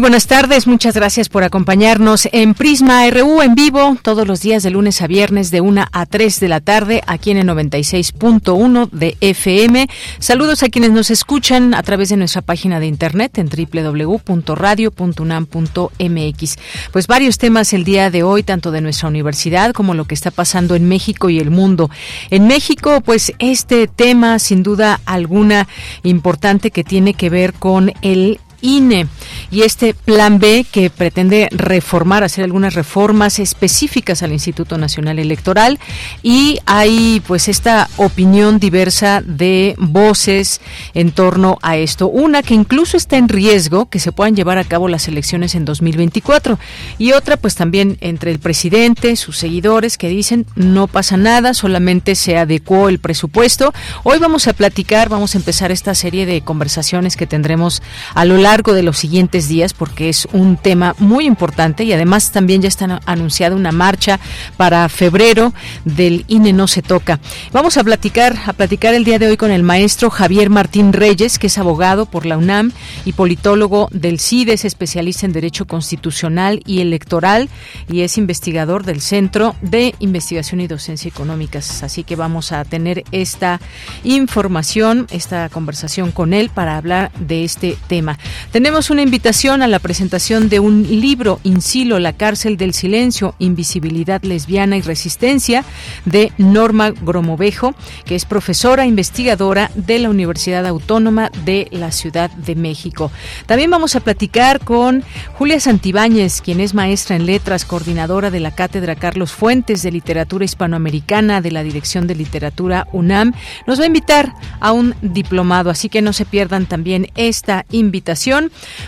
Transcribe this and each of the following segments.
Muy buenas tardes, muchas gracias por acompañarnos en Prisma RU en vivo todos los días de lunes a viernes de 1 a 3 de la tarde aquí en el 96.1 de FM. Saludos a quienes nos escuchan a través de nuestra página de internet en www.radio.unam.mx. Pues varios temas el día de hoy, tanto de nuestra universidad como lo que está pasando en México y el mundo. En México, pues este tema sin duda alguna importante que tiene que ver con el INE y este plan B que pretende reformar, hacer algunas reformas específicas al Instituto Nacional Electoral y hay pues esta opinión diversa de voces en torno a esto. Una que incluso está en riesgo que se puedan llevar a cabo las elecciones en 2024 y otra pues también entre el presidente, sus seguidores que dicen no pasa nada, solamente se adecuó el presupuesto. Hoy vamos a platicar, vamos a empezar esta serie de conversaciones que tendremos a lo largo largo de los siguientes días porque es un tema muy importante y además también ya está anunciada una marcha para febrero del INE no se toca. Vamos a platicar a platicar el día de hoy con el maestro Javier Martín Reyes, que es abogado por la UNAM y politólogo del CIDES, especialista en derecho constitucional y electoral y es investigador del Centro de Investigación y Docencia Económicas. Así que vamos a tener esta información, esta conversación con él para hablar de este tema. Tenemos una invitación a la presentación de un libro, Insilo, la cárcel del silencio, invisibilidad lesbiana y resistencia, de Norma Gromovejo, que es profesora investigadora de la Universidad Autónoma de la Ciudad de México. También vamos a platicar con Julia Santibáñez, quien es maestra en letras, coordinadora de la Cátedra Carlos Fuentes de Literatura Hispanoamericana de la Dirección de Literatura UNAM. Nos va a invitar a un diplomado, así que no se pierdan también esta invitación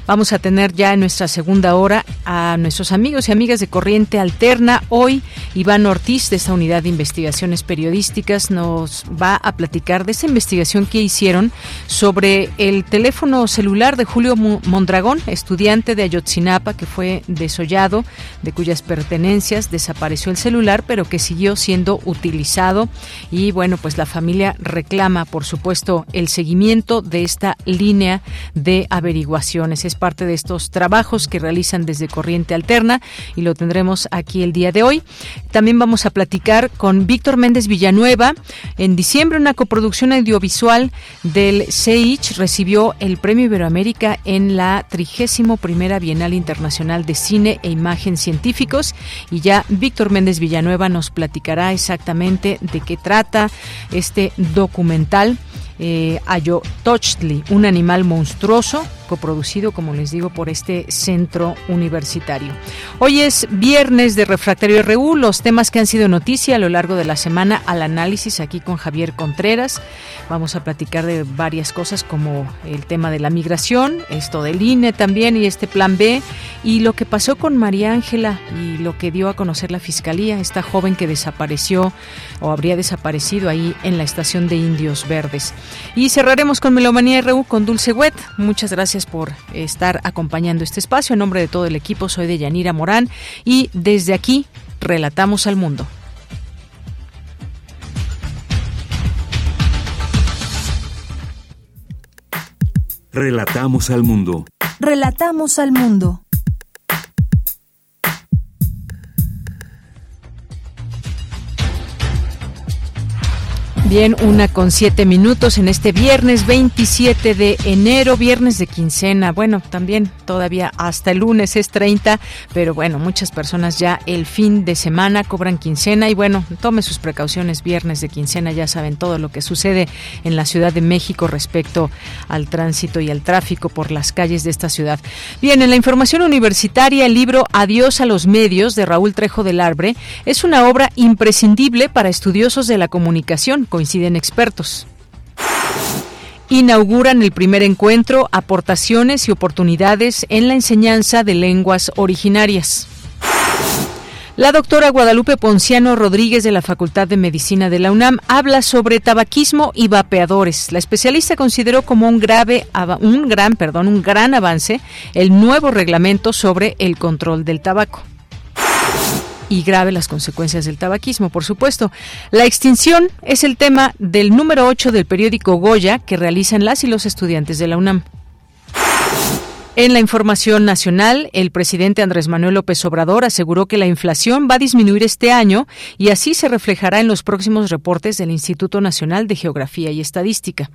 Vamos a tener ya en nuestra segunda hora a nuestros amigos y amigas de Corriente Alterna. Hoy Iván Ortiz de esta unidad de investigaciones periodísticas nos va a platicar de esa investigación que hicieron sobre el teléfono celular de Julio Mondragón, estudiante de Ayotzinapa que fue desollado, de cuyas pertenencias desapareció el celular, pero que siguió siendo utilizado. Y bueno, pues la familia reclama, por supuesto, el seguimiento de esta línea de averiguación es parte de estos trabajos que realizan desde Corriente Alterna y lo tendremos aquí el día de hoy. También vamos a platicar con Víctor Méndez Villanueva. En diciembre, una coproducción audiovisual del CEICH recibió el Premio Iberoamérica en la 31 Bienal Internacional de Cine e Imagen Científicos. Y ya Víctor Méndez Villanueva nos platicará exactamente de qué trata este documental eh, Ayotochtli, un animal monstruoso producido, como les digo, por este centro universitario. Hoy es viernes de Refractario RU, los temas que han sido noticia a lo largo de la semana al análisis aquí con Javier Contreras. Vamos a platicar de varias cosas como el tema de la migración, esto del INE también y este plan B y lo que pasó con María Ángela y lo que dio a conocer la Fiscalía, esta joven que desapareció o habría desaparecido ahí en la estación de Indios Verdes. Y cerraremos con Melomanía RU con Dulce Wet. Muchas gracias por estar acompañando este espacio. En nombre de todo el equipo, soy de Yanira Morán y desde aquí relatamos al mundo. Relatamos al mundo. Relatamos al mundo. Bien, una con siete minutos en este viernes 27 de enero, viernes de quincena. Bueno, también todavía hasta el lunes es 30, pero bueno, muchas personas ya el fin de semana cobran quincena y bueno, tome sus precauciones viernes de quincena, ya saben todo lo que sucede en la Ciudad de México respecto al tránsito y al tráfico por las calles de esta ciudad. Bien, en la información universitaria, el libro Adiós a los medios de Raúl Trejo del Arbre es una obra imprescindible para estudiosos de la comunicación coinciden expertos. Inauguran el primer encuentro Aportaciones y oportunidades en la enseñanza de lenguas originarias. La doctora Guadalupe Ponciano Rodríguez de la Facultad de Medicina de la UNAM habla sobre tabaquismo y vapeadores. La especialista consideró como un grave un gran, perdón, un gran avance el nuevo reglamento sobre el control del tabaco y grave las consecuencias del tabaquismo, por supuesto. La extinción es el tema del número 8 del periódico Goya que realizan las y los estudiantes de la UNAM. En la información nacional, el presidente Andrés Manuel López Obrador aseguró que la inflación va a disminuir este año y así se reflejará en los próximos reportes del Instituto Nacional de Geografía y Estadística.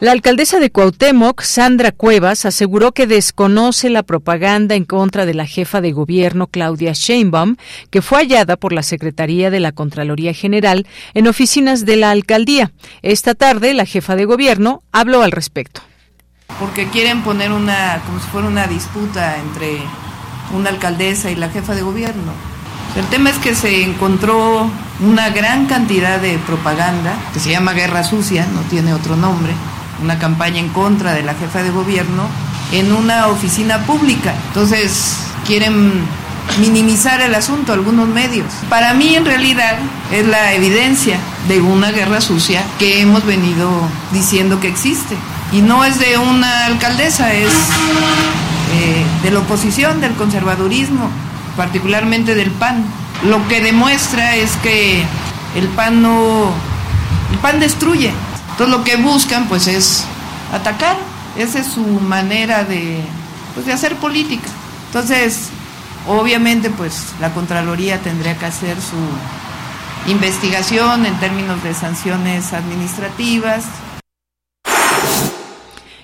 La alcaldesa de Cuauhtémoc, Sandra Cuevas, aseguró que desconoce la propaganda en contra de la jefa de gobierno, Claudia Sheinbaum, que fue hallada por la Secretaría de la Contraloría General en oficinas de la alcaldía. Esta tarde, la jefa de gobierno habló al respecto. Porque quieren poner una, como si fuera una disputa entre una alcaldesa y la jefa de gobierno. El tema es que se encontró una gran cantidad de propaganda, que se llama guerra sucia, no tiene otro nombre, una campaña en contra de la jefa de gobierno en una oficina pública. Entonces quieren minimizar el asunto algunos medios. Para mí en realidad es la evidencia de una guerra sucia que hemos venido diciendo que existe. Y no es de una alcaldesa, es eh, de la oposición, del conservadurismo, particularmente del PAN. Lo que demuestra es que el PAN no, el PAN destruye, entonces lo que buscan pues es atacar, esa es su manera de, pues, de hacer política. Entonces, obviamente pues la Contraloría tendría que hacer su investigación en términos de sanciones administrativas,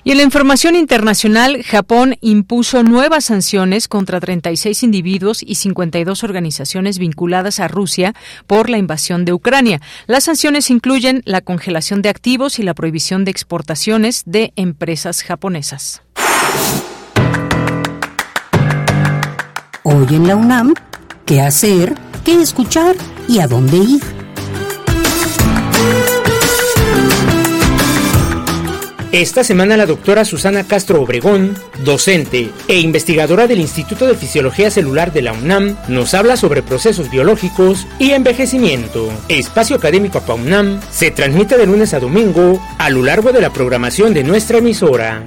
y en la información internacional, Japón impuso nuevas sanciones contra 36 individuos y 52 organizaciones vinculadas a Rusia por la invasión de Ucrania. Las sanciones incluyen la congelación de activos y la prohibición de exportaciones de empresas japonesas. Hoy en la UNAM, ¿qué hacer? ¿Qué escuchar? ¿Y a dónde ir? Esta semana la doctora Susana Castro Obregón, docente e investigadora del Instituto de Fisiología Celular de la UNAM, nos habla sobre procesos biológicos y envejecimiento. Espacio Académico UNAM se transmite de lunes a domingo a lo largo de la programación de nuestra emisora.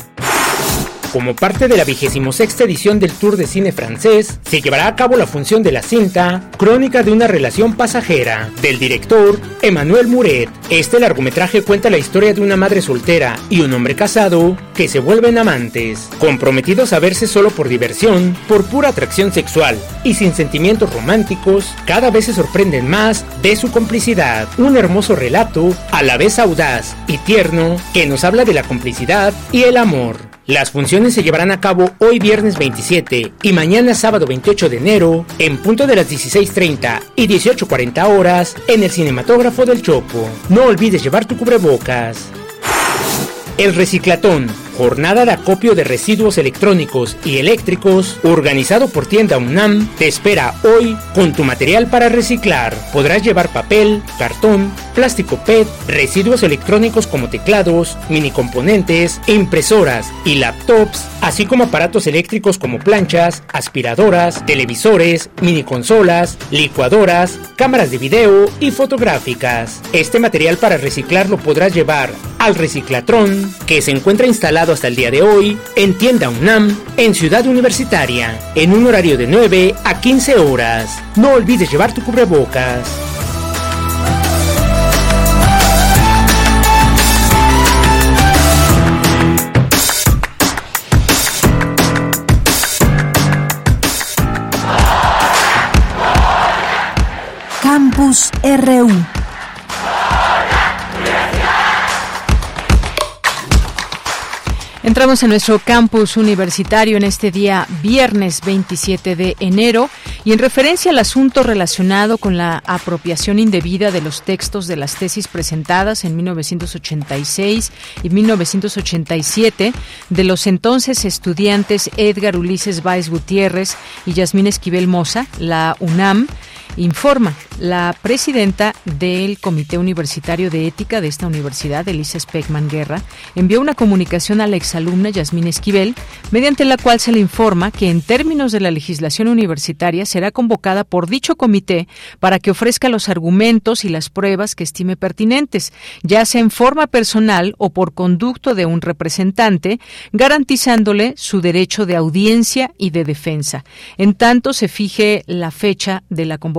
Como parte de la sexta edición del Tour de Cine francés, se llevará a cabo la función de la cinta Crónica de una relación pasajera, del director Emmanuel Muret. Este largometraje cuenta la historia de una madre soltera y un hombre casado que se vuelven amantes, comprometidos a verse solo por diversión, por pura atracción sexual y sin sentimientos románticos, cada vez se sorprenden más de su complicidad. Un hermoso relato, a la vez audaz y tierno, que nos habla de la complicidad y el amor. Las funciones se llevarán a cabo hoy viernes 27 y mañana sábado 28 de enero en punto de las 16.30 y 18.40 horas en el cinematógrafo del Chopo. No olvides llevar tu cubrebocas. El reciclatón jornada de acopio de residuos electrónicos y eléctricos, organizado por Tienda UNAM, te espera hoy con tu material para reciclar. Podrás llevar papel, cartón, plástico PET, residuos electrónicos como teclados, mini componentes, impresoras y laptops, así como aparatos eléctricos como planchas, aspiradoras, televisores, mini consolas, licuadoras, cámaras de video y fotográficas. Este material para reciclar lo podrás llevar al reciclatrón que se encuentra instalado hasta el día de hoy en Tienda UNAM en Ciudad Universitaria, en un horario de 9 a 15 horas. No olvides llevar tu cubrebocas. Campus RU Entramos en nuestro campus universitario en este día viernes 27 de enero y en referencia al asunto relacionado con la apropiación indebida de los textos de las tesis presentadas en 1986 y 1987 de los entonces estudiantes Edgar Ulises Báez Gutiérrez y Yasmín Esquivel Moza, la UNAM informa la presidenta del Comité Universitario de Ética de esta universidad, Elisa Speckman Guerra, envió una comunicación a la exalumna Yasmín Esquivel, mediante la cual se le informa que en términos de la legislación universitaria será convocada por dicho comité para que ofrezca los argumentos y las pruebas que estime pertinentes, ya sea en forma personal o por conducto de un representante, garantizándole su derecho de audiencia y de defensa. En tanto se fije la fecha de la convocatoria,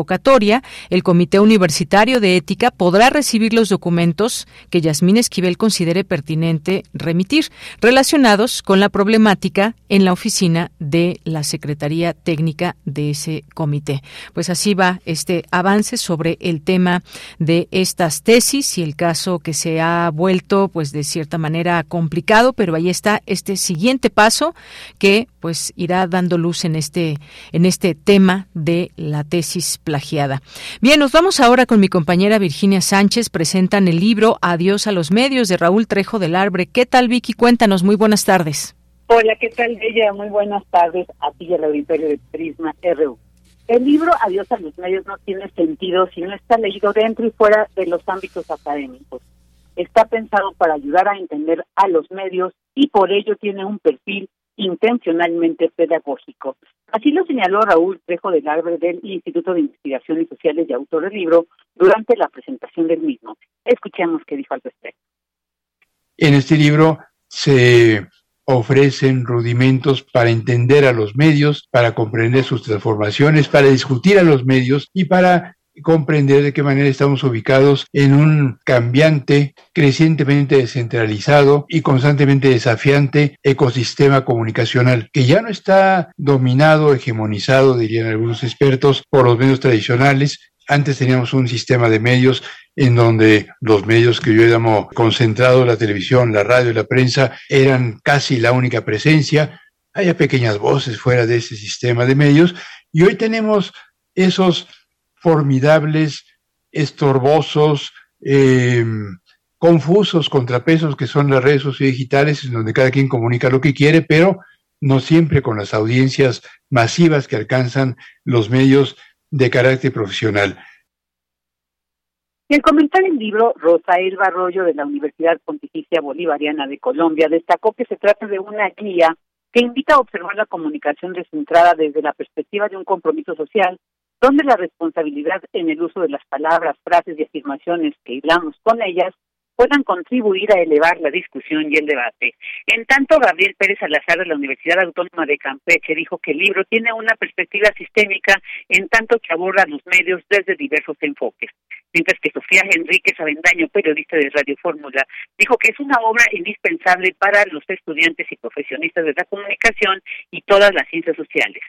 el Comité Universitario de Ética podrá recibir los documentos que Yasmín Esquivel considere pertinente remitir, relacionados con la problemática en la oficina de la Secretaría Técnica de ese comité. Pues así va este avance sobre el tema de estas tesis y el caso que se ha vuelto, pues de cierta manera complicado, pero ahí está este siguiente paso que pues irá dando luz en este en este tema de la tesis plagiada. Bien, nos vamos ahora con mi compañera Virginia Sánchez. Presentan el libro Adiós a los medios de Raúl Trejo del Arbre. ¿Qué tal, Vicky? Cuéntanos. Muy buenas tardes. Hola, ¿qué tal, Bella? Muy buenas tardes a ti y al auditorio de Prisma RU. El libro Adiós a los medios no tiene sentido si no está leído dentro y fuera de los ámbitos académicos. Está pensado para ayudar a entender a los medios y por ello tiene un perfil intencionalmente pedagógico. Así lo señaló Raúl Trejo del Arbre del Instituto de Investigaciones Sociales y autor del libro durante la presentación del mismo. Escuchemos qué dijo al respecto. En este libro se ofrecen rudimentos para entender a los medios, para comprender sus transformaciones, para discutir a los medios y para comprender de qué manera estamos ubicados en un cambiante, crecientemente descentralizado y constantemente desafiante ecosistema comunicacional, que ya no está dominado, hegemonizado, dirían algunos expertos, por los medios tradicionales. Antes teníamos un sistema de medios en donde los medios que yo llamo concentrado, la televisión, la radio y la prensa, eran casi la única presencia. Hay pequeñas voces fuera de ese sistema de medios y hoy tenemos esos formidables, estorbosos, eh, confusos contrapesos que son las redes sociodigitales, en donde cada quien comunica lo que quiere, pero no siempre con las audiencias masivas que alcanzan los medios de carácter profesional. Y en comentar el libro, Rosael Barroyo de la Universidad Pontificia Bolivariana de Colombia destacó que se trata de una guía que invita a observar la comunicación descentrada desde la perspectiva de un compromiso social donde la responsabilidad en el uso de las palabras, frases y afirmaciones que hilamos con ellas puedan contribuir a elevar la discusión y el debate. En tanto, Gabriel Pérez Salazar de la Universidad Autónoma de Campeche dijo que el libro tiene una perspectiva sistémica en tanto que aborda los medios desde diversos enfoques. Mientras que Sofía Enríquez Avendaño, periodista de Radio Fórmula, dijo que es una obra indispensable para los estudiantes y profesionistas de la comunicación y todas las ciencias sociales.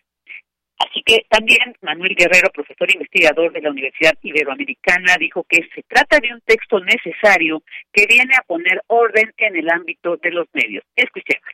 Así que también Manuel Guerrero, profesor investigador de la Universidad Iberoamericana, dijo que se trata de un texto necesario que viene a poner orden en el ámbito de los medios. Escuchemos.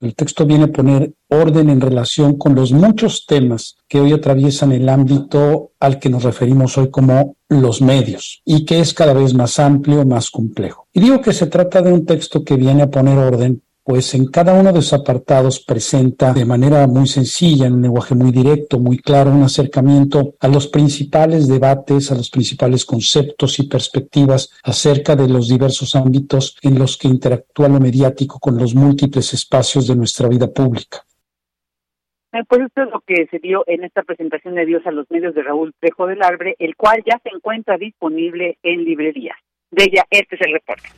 El texto viene a poner orden en relación con los muchos temas que hoy atraviesan el ámbito al que nos referimos hoy como los medios y que es cada vez más amplio, más complejo. Y digo que se trata de un texto que viene a poner orden pues en cada uno de los apartados presenta de manera muy sencilla, en un lenguaje muy directo, muy claro, un acercamiento a los principales debates, a los principales conceptos y perspectivas acerca de los diversos ámbitos en los que interactúa lo mediático con los múltiples espacios de nuestra vida pública. Eh, pues esto es lo que se dio en esta presentación de Dios a los medios de Raúl Trejo del Arbre, el cual ya se encuentra disponible en librerías. De ella, este es el reporte.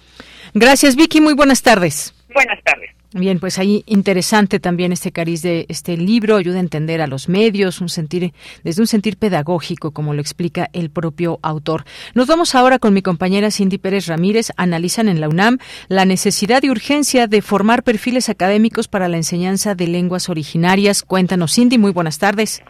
Gracias, Vicky. Muy buenas tardes. Buenas tardes. Bien, pues ahí interesante también este cariz de este libro, ayuda a entender a los medios, un sentir, desde un sentir pedagógico, como lo explica el propio autor. Nos vamos ahora con mi compañera Cindy Pérez Ramírez. Analizan en la UNAM la necesidad y urgencia de formar perfiles académicos para la enseñanza de lenguas originarias. Cuéntanos, Cindy, muy buenas tardes.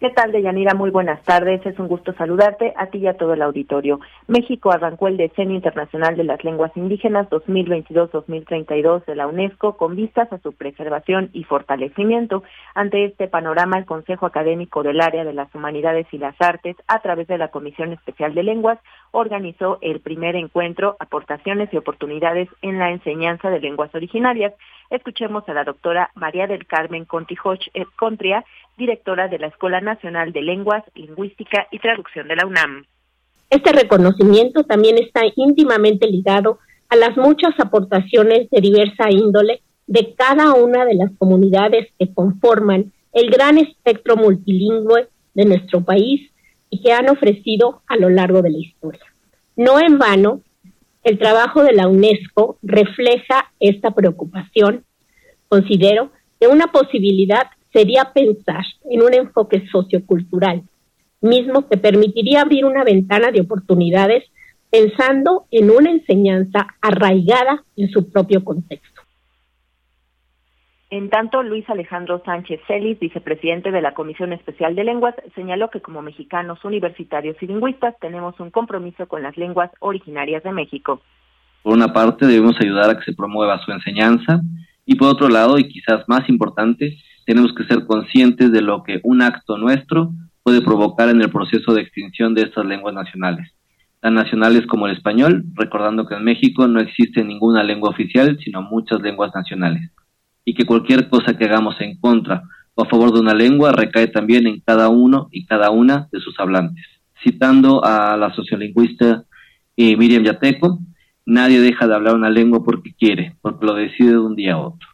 ¿Qué tal, Deyanira? Muy buenas tardes. Es un gusto saludarte a ti y a todo el auditorio. México arrancó el Decenio Internacional de las Lenguas Indígenas 2022-2032 de la UNESCO con vistas a su preservación y fortalecimiento. Ante este panorama, el Consejo Académico del Área de las Humanidades y las Artes, a través de la Comisión Especial de Lenguas, organizó el primer encuentro Aportaciones y Oportunidades en la Enseñanza de Lenguas Originarias. Escuchemos a la doctora María del Carmen Contijoch Contria, directora de la Escuela Nacional de Lenguas, Lingüística y Traducción de la UNAM. Este reconocimiento también está íntimamente ligado a las muchas aportaciones de diversa índole de cada una de las comunidades que conforman el gran espectro multilingüe de nuestro país y que han ofrecido a lo largo de la historia. No en vano, el trabajo de la UNESCO refleja esta preocupación. Considero que una posibilidad sería pensar en un enfoque sociocultural, mismo que permitiría abrir una ventana de oportunidades pensando en una enseñanza arraigada en su propio contexto. En tanto, Luis Alejandro Sánchez Celis, vicepresidente de la Comisión Especial de Lenguas, señaló que como mexicanos universitarios y lingüistas tenemos un compromiso con las lenguas originarias de México. Por una parte, debemos ayudar a que se promueva su enseñanza y por otro lado, y quizás más importante, tenemos que ser conscientes de lo que un acto nuestro puede provocar en el proceso de extinción de estas lenguas nacionales, tan nacionales como el español, recordando que en México no existe ninguna lengua oficial, sino muchas lenguas nacionales, y que cualquier cosa que hagamos en contra o a favor de una lengua recae también en cada uno y cada una de sus hablantes. Citando a la sociolingüista eh, Miriam Yateco, nadie deja de hablar una lengua porque quiere, porque lo decide de un día a otro.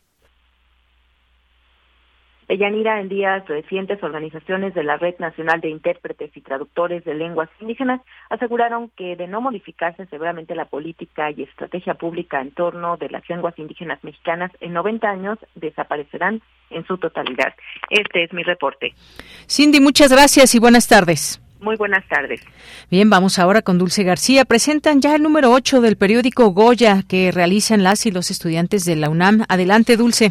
Deyanira, en días recientes, organizaciones de la Red Nacional de Intérpretes y Traductores de Lenguas Indígenas aseguraron que de no modificarse severamente la política y estrategia pública en torno de las lenguas indígenas mexicanas, en 90 años desaparecerán en su totalidad. Este es mi reporte. Cindy, muchas gracias y buenas tardes. Muy buenas tardes. Bien, vamos ahora con Dulce García. Presentan ya el número 8 del periódico Goya que realizan las y los estudiantes de la UNAM. Adelante, Dulce.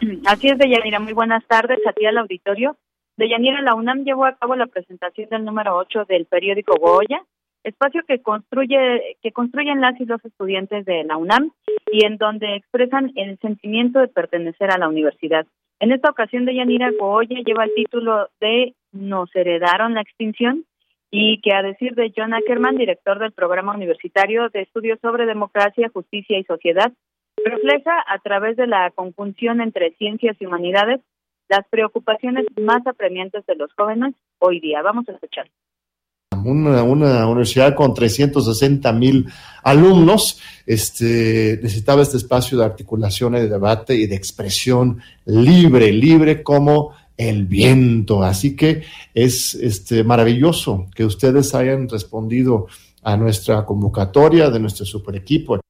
Así es, Deyanira. Muy buenas tardes a ti al auditorio. Deyanira, la UNAM llevó a cabo la presentación del número 8 del periódico Goya, espacio que construye que construyen las y los estudiantes de la UNAM y en donde expresan el sentimiento de pertenecer a la universidad. En esta ocasión, Deyanira Goya lleva el título de Nos heredaron la extinción y que a decir de John Ackerman, director del programa universitario de estudios sobre democracia, justicia y sociedad, refleja a través de la conjunción entre ciencias y humanidades las preocupaciones más apremiantes de los jóvenes hoy día. Vamos a escuchar. Una, universidad con 360 mil alumnos este, necesitaba este espacio de articulación de debate y de expresión libre, libre como el viento. Así que es este, maravilloso que ustedes hayan respondido a nuestra convocatoria de nuestro super equipo.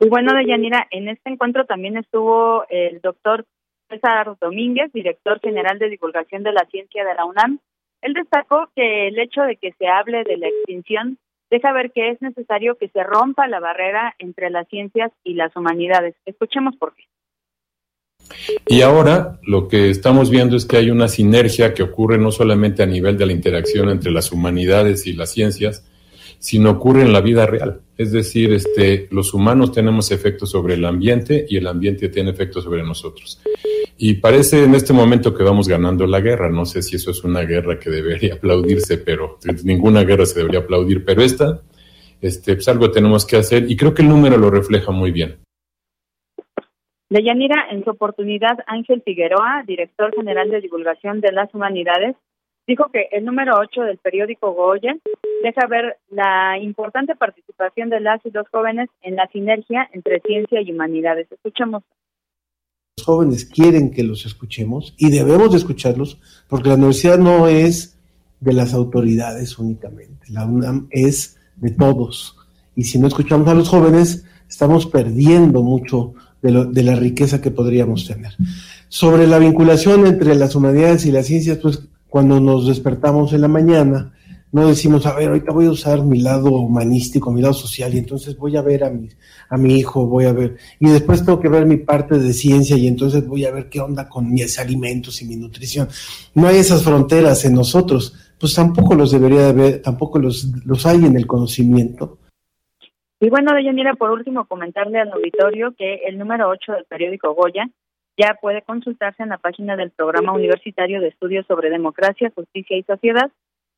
Y bueno, Deyanira, en este encuentro también estuvo el doctor César Domínguez, director general de divulgación de la ciencia de la UNAM. Él destacó que el hecho de que se hable de la extinción deja ver que es necesario que se rompa la barrera entre las ciencias y las humanidades. Escuchemos por qué. Y ahora lo que estamos viendo es que hay una sinergia que ocurre no solamente a nivel de la interacción entre las humanidades y las ciencias, sino ocurre en la vida real. Es decir, este, los humanos tenemos efectos sobre el ambiente y el ambiente tiene efectos sobre nosotros. Y parece en este momento que vamos ganando la guerra. No sé si eso es una guerra que debería aplaudirse, pero ninguna guerra se debería aplaudir. Pero esta, este, pues algo tenemos que hacer y creo que el número lo refleja muy bien. Deyanira, en su oportunidad, Ángel Figueroa, director general de divulgación de las humanidades, dijo que el número 8 del periódico Goya deja ver la importante participación de las y los jóvenes en la sinergia entre ciencia y humanidades. Escuchamos. Los jóvenes quieren que los escuchemos y debemos de escucharlos porque la universidad no es de las autoridades únicamente, la UNAM es de todos. Y si no escuchamos a los jóvenes, estamos perdiendo mucho de, de la riqueza que podríamos tener. Sobre la vinculación entre las humanidades y las ciencias, pues cuando nos despertamos en la mañana, no decimos, a ver, ahorita voy a usar mi lado humanístico, mi lado social, y entonces voy a ver a mi, a mi hijo, voy a ver, y después tengo que ver mi parte de ciencia, y entonces voy a ver qué onda con mis alimentos y mi nutrición. No hay esas fronteras en nosotros, pues tampoco los debería de haber, tampoco los, los hay en el conocimiento. Y bueno, Deyanira, por último, comentarle al auditorio que el número 8 del periódico Goya ya puede consultarse en la página del Programa Universitario de Estudios sobre Democracia, Justicia y Sociedad,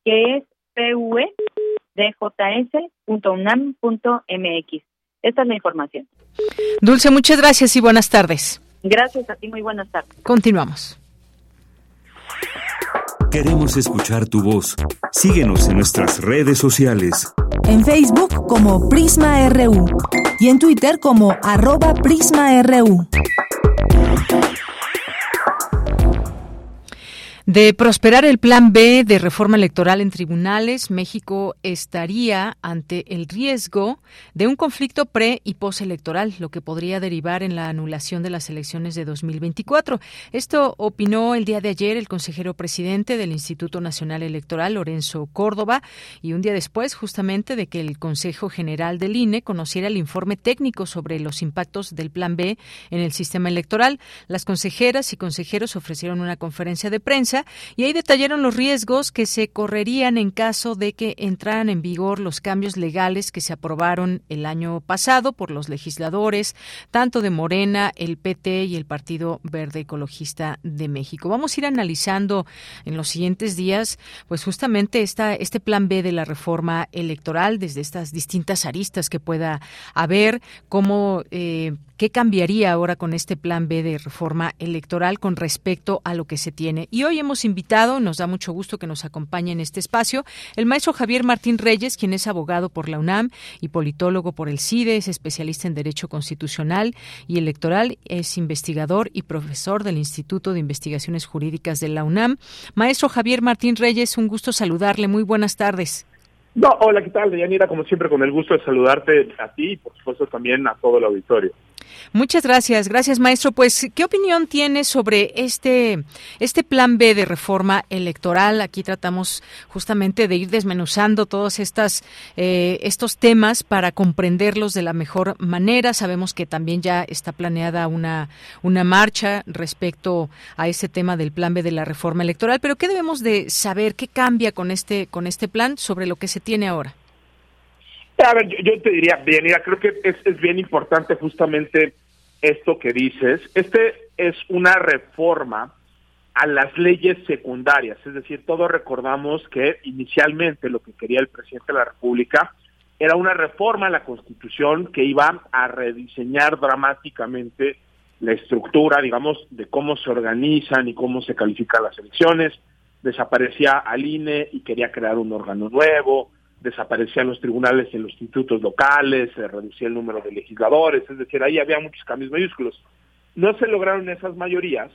que es pudjs.unam.mx. Esta es la información. Dulce, muchas gracias y buenas tardes. Gracias a ti, muy buenas tardes. Continuamos. Queremos escuchar tu voz. Síguenos en nuestras redes sociales. En Facebook como Prisma RU y en Twitter como arroba PrismaRU. De prosperar el plan B de reforma electoral en tribunales, México estaría ante el riesgo de un conflicto pre y postelectoral, lo que podría derivar en la anulación de las elecciones de 2024. Esto opinó el día de ayer el consejero presidente del Instituto Nacional Electoral, Lorenzo Córdoba, y un día después, justamente, de que el Consejo General del INE conociera el informe técnico sobre los impactos del plan B en el sistema electoral. Las consejeras y consejeros ofrecieron una conferencia de prensa y ahí detallaron los riesgos que se correrían en caso de que entraran en vigor los cambios legales que se aprobaron el año pasado por los legisladores, tanto de Morena, el PT y el Partido Verde Ecologista de México. Vamos a ir analizando en los siguientes días, pues justamente esta, este plan B de la reforma electoral desde estas distintas aristas que pueda haber, cómo eh, ¿Qué cambiaría ahora con este plan B de reforma electoral con respecto a lo que se tiene? Y hoy hemos invitado, nos da mucho gusto que nos acompañe en este espacio, el maestro Javier Martín Reyes, quien es abogado por la UNAM y politólogo por el CIDE, es especialista en Derecho Constitucional y Electoral, es investigador y profesor del Instituto de Investigaciones Jurídicas de la UNAM. Maestro Javier Martín Reyes, un gusto saludarle. Muy buenas tardes. No, hola, ¿qué tal, Deyanira? Como siempre, con el gusto de saludarte a ti y, por supuesto, también a todo el auditorio. Muchas gracias, gracias maestro. Pues, ¿qué opinión tiene sobre este este plan B de reforma electoral? Aquí tratamos justamente de ir desmenuzando todos estas eh, estos temas para comprenderlos de la mejor manera. Sabemos que también ya está planeada una una marcha respecto a ese tema del plan B de la reforma electoral. Pero ¿qué debemos de saber? ¿Qué cambia con este con este plan sobre lo que se tiene ahora? A ver, yo, te diría, bien, creo que es, es bien importante justamente esto que dices. Este es una reforma a las leyes secundarias, es decir, todos recordamos que inicialmente lo que quería el presidente de la República era una reforma a la Constitución que iba a rediseñar dramáticamente la estructura, digamos, de cómo se organizan y cómo se califican las elecciones. Desaparecía al INE y quería crear un órgano nuevo, desaparecían los tribunales en los institutos locales, se reducía el número de legisladores, es decir, ahí había muchos cambios mayúsculos. No se lograron esas mayorías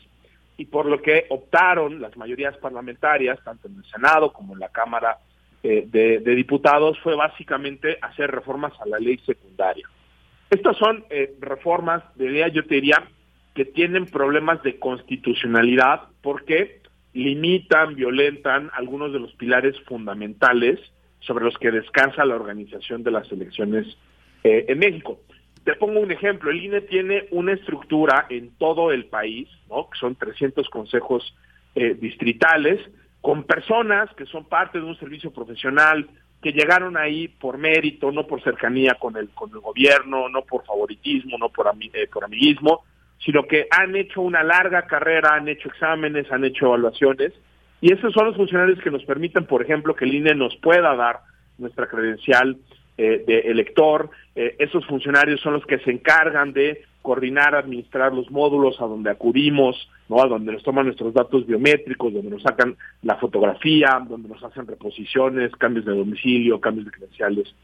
y por lo que optaron las mayorías parlamentarias, tanto en el Senado como en la Cámara eh, de, Diputados, fue básicamente hacer reformas a la ley secundaria. Estas son eh, reformas, de yo te diría, que tienen problemas de constitucionalidad porque limitan, violentan algunos de los pilares fundamentales sobre los que descansa la organización de las elecciones eh, en México. Te pongo un ejemplo, el INE tiene una estructura en todo el país, ¿no? que son 300 consejos eh, distritales, con personas que son parte de un servicio profesional, que llegaron ahí por mérito, no por cercanía con el, con el gobierno, no por favoritismo, no por, eh, por amiguismo, sino que han hecho una larga carrera, han hecho exámenes, han hecho evaluaciones y esos son los funcionarios que nos permiten, por ejemplo, que el INE nos pueda dar nuestra credencial eh, de elector. Eh, esos funcionarios son los que se encargan de coordinar, administrar los módulos a donde acudimos, ¿no? a donde nos toman nuestros datos biométricos, donde nos sacan la fotografía, donde nos hacen reposiciones, cambios de domicilio, cambios de credenciales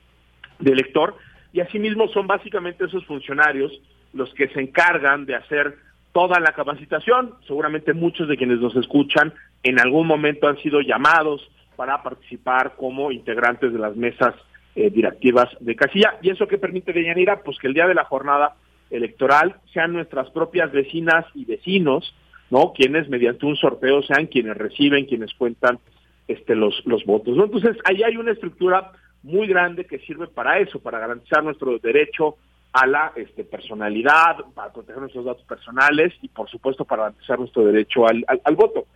de elector. Y asimismo son básicamente esos funcionarios los que se encargan de hacer toda la capacitación. Seguramente muchos de quienes nos escuchan en algún momento han sido llamados para participar como integrantes de las mesas eh, directivas de casilla. ¿Y eso que permite, Deyanira? Pues que el día de la jornada electoral sean nuestras propias vecinas y vecinos, ¿no? Quienes mediante un sorteo sean quienes reciben, quienes cuentan este, los, los votos. ¿no? Entonces, ahí hay una estructura muy grande que sirve para eso, para garantizar nuestro derecho a la este, personalidad, para proteger nuestros datos personales y, por supuesto, para garantizar nuestro derecho al, al, voto.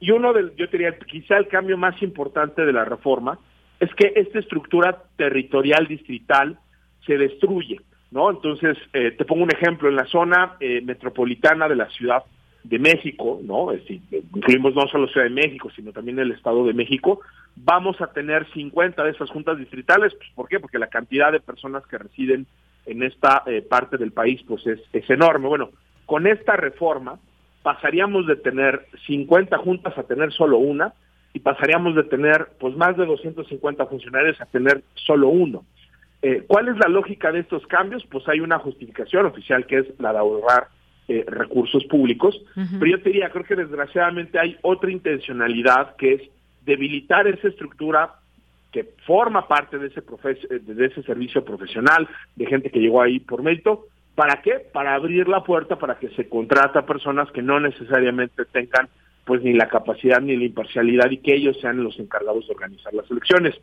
Y uno del, yo diría, quizá el cambio más importante de la reforma es que esta estructura territorial distrital se destruye, ¿no? Entonces, eh, te pongo un ejemplo, en la zona eh, metropolitana de la Ciudad de México, ¿no? Es decir, incluimos no solo Ciudad de México, sino también el Estado de México, vamos a tener 50 de esas juntas distritales, pues, ¿por qué? Porque la cantidad de personas que residen en esta eh, parte del país, pues es, es enorme. Bueno, con esta reforma pasaríamos de tener 50 juntas a tener solo una, y pasaríamos de tener pues más de 250 funcionarios a tener solo uno. Eh, ¿Cuál es la lógica de estos cambios? Pues hay una justificación oficial que es la de ahorrar eh, recursos públicos, pero yo te diría, creo que desgraciadamente hay otra intencionalidad que es debilitar esa estructura que forma parte de ese, de ese servicio profesional, de gente que llegó ahí por mérito, ¿para qué? Para abrir la puerta para que se contrata a personas que no necesariamente tengan pues ni la capacidad ni la imparcialidad y que ellos sean los encargados de organizar las elecciones.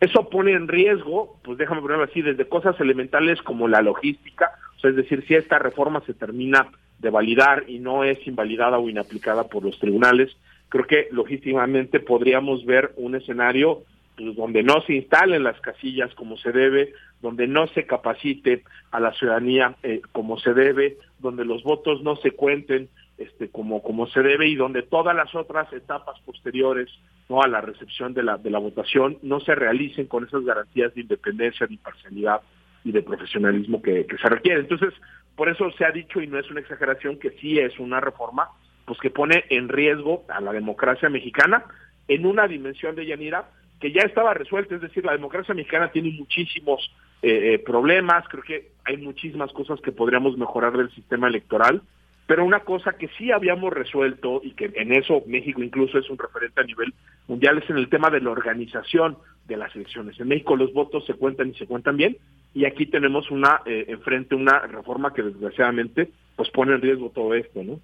Eso pone en riesgo, pues déjame ponerlo así, desde cosas elementales como la logística, o sea, es decir, si esta reforma se termina de validar y no es invalidada o inaplicada por los tribunales, creo que logísticamente podríamos ver un escenario pues, donde no se instalen las casillas como se debe, donde no se capacite a la ciudadanía eh, como se debe, donde los votos no se cuenten este, como, como se debe y donde todas las otras etapas posteriores no a la recepción de la, de la votación no se realicen con esas garantías de independencia, de imparcialidad y de profesionalismo que, se requiere. Entonces, por eso se ha dicho, y no es una exageración, que sí es una reforma pues que pone en riesgo a la democracia mexicana en una dimensión de Yanira que ya estaba resuelta, es decir, la democracia mexicana tiene muchísimos eh, eh, problemas, creo que hay muchísimas cosas que podríamos mejorar del sistema electoral, pero una cosa que sí habíamos resuelto y que en eso México incluso es un referente a nivel mundial es en el tema de la organización de las elecciones. En México los votos se cuentan y se cuentan bien y aquí tenemos una eh, enfrente una reforma que desgraciadamente pues pone en riesgo todo esto, ¿no?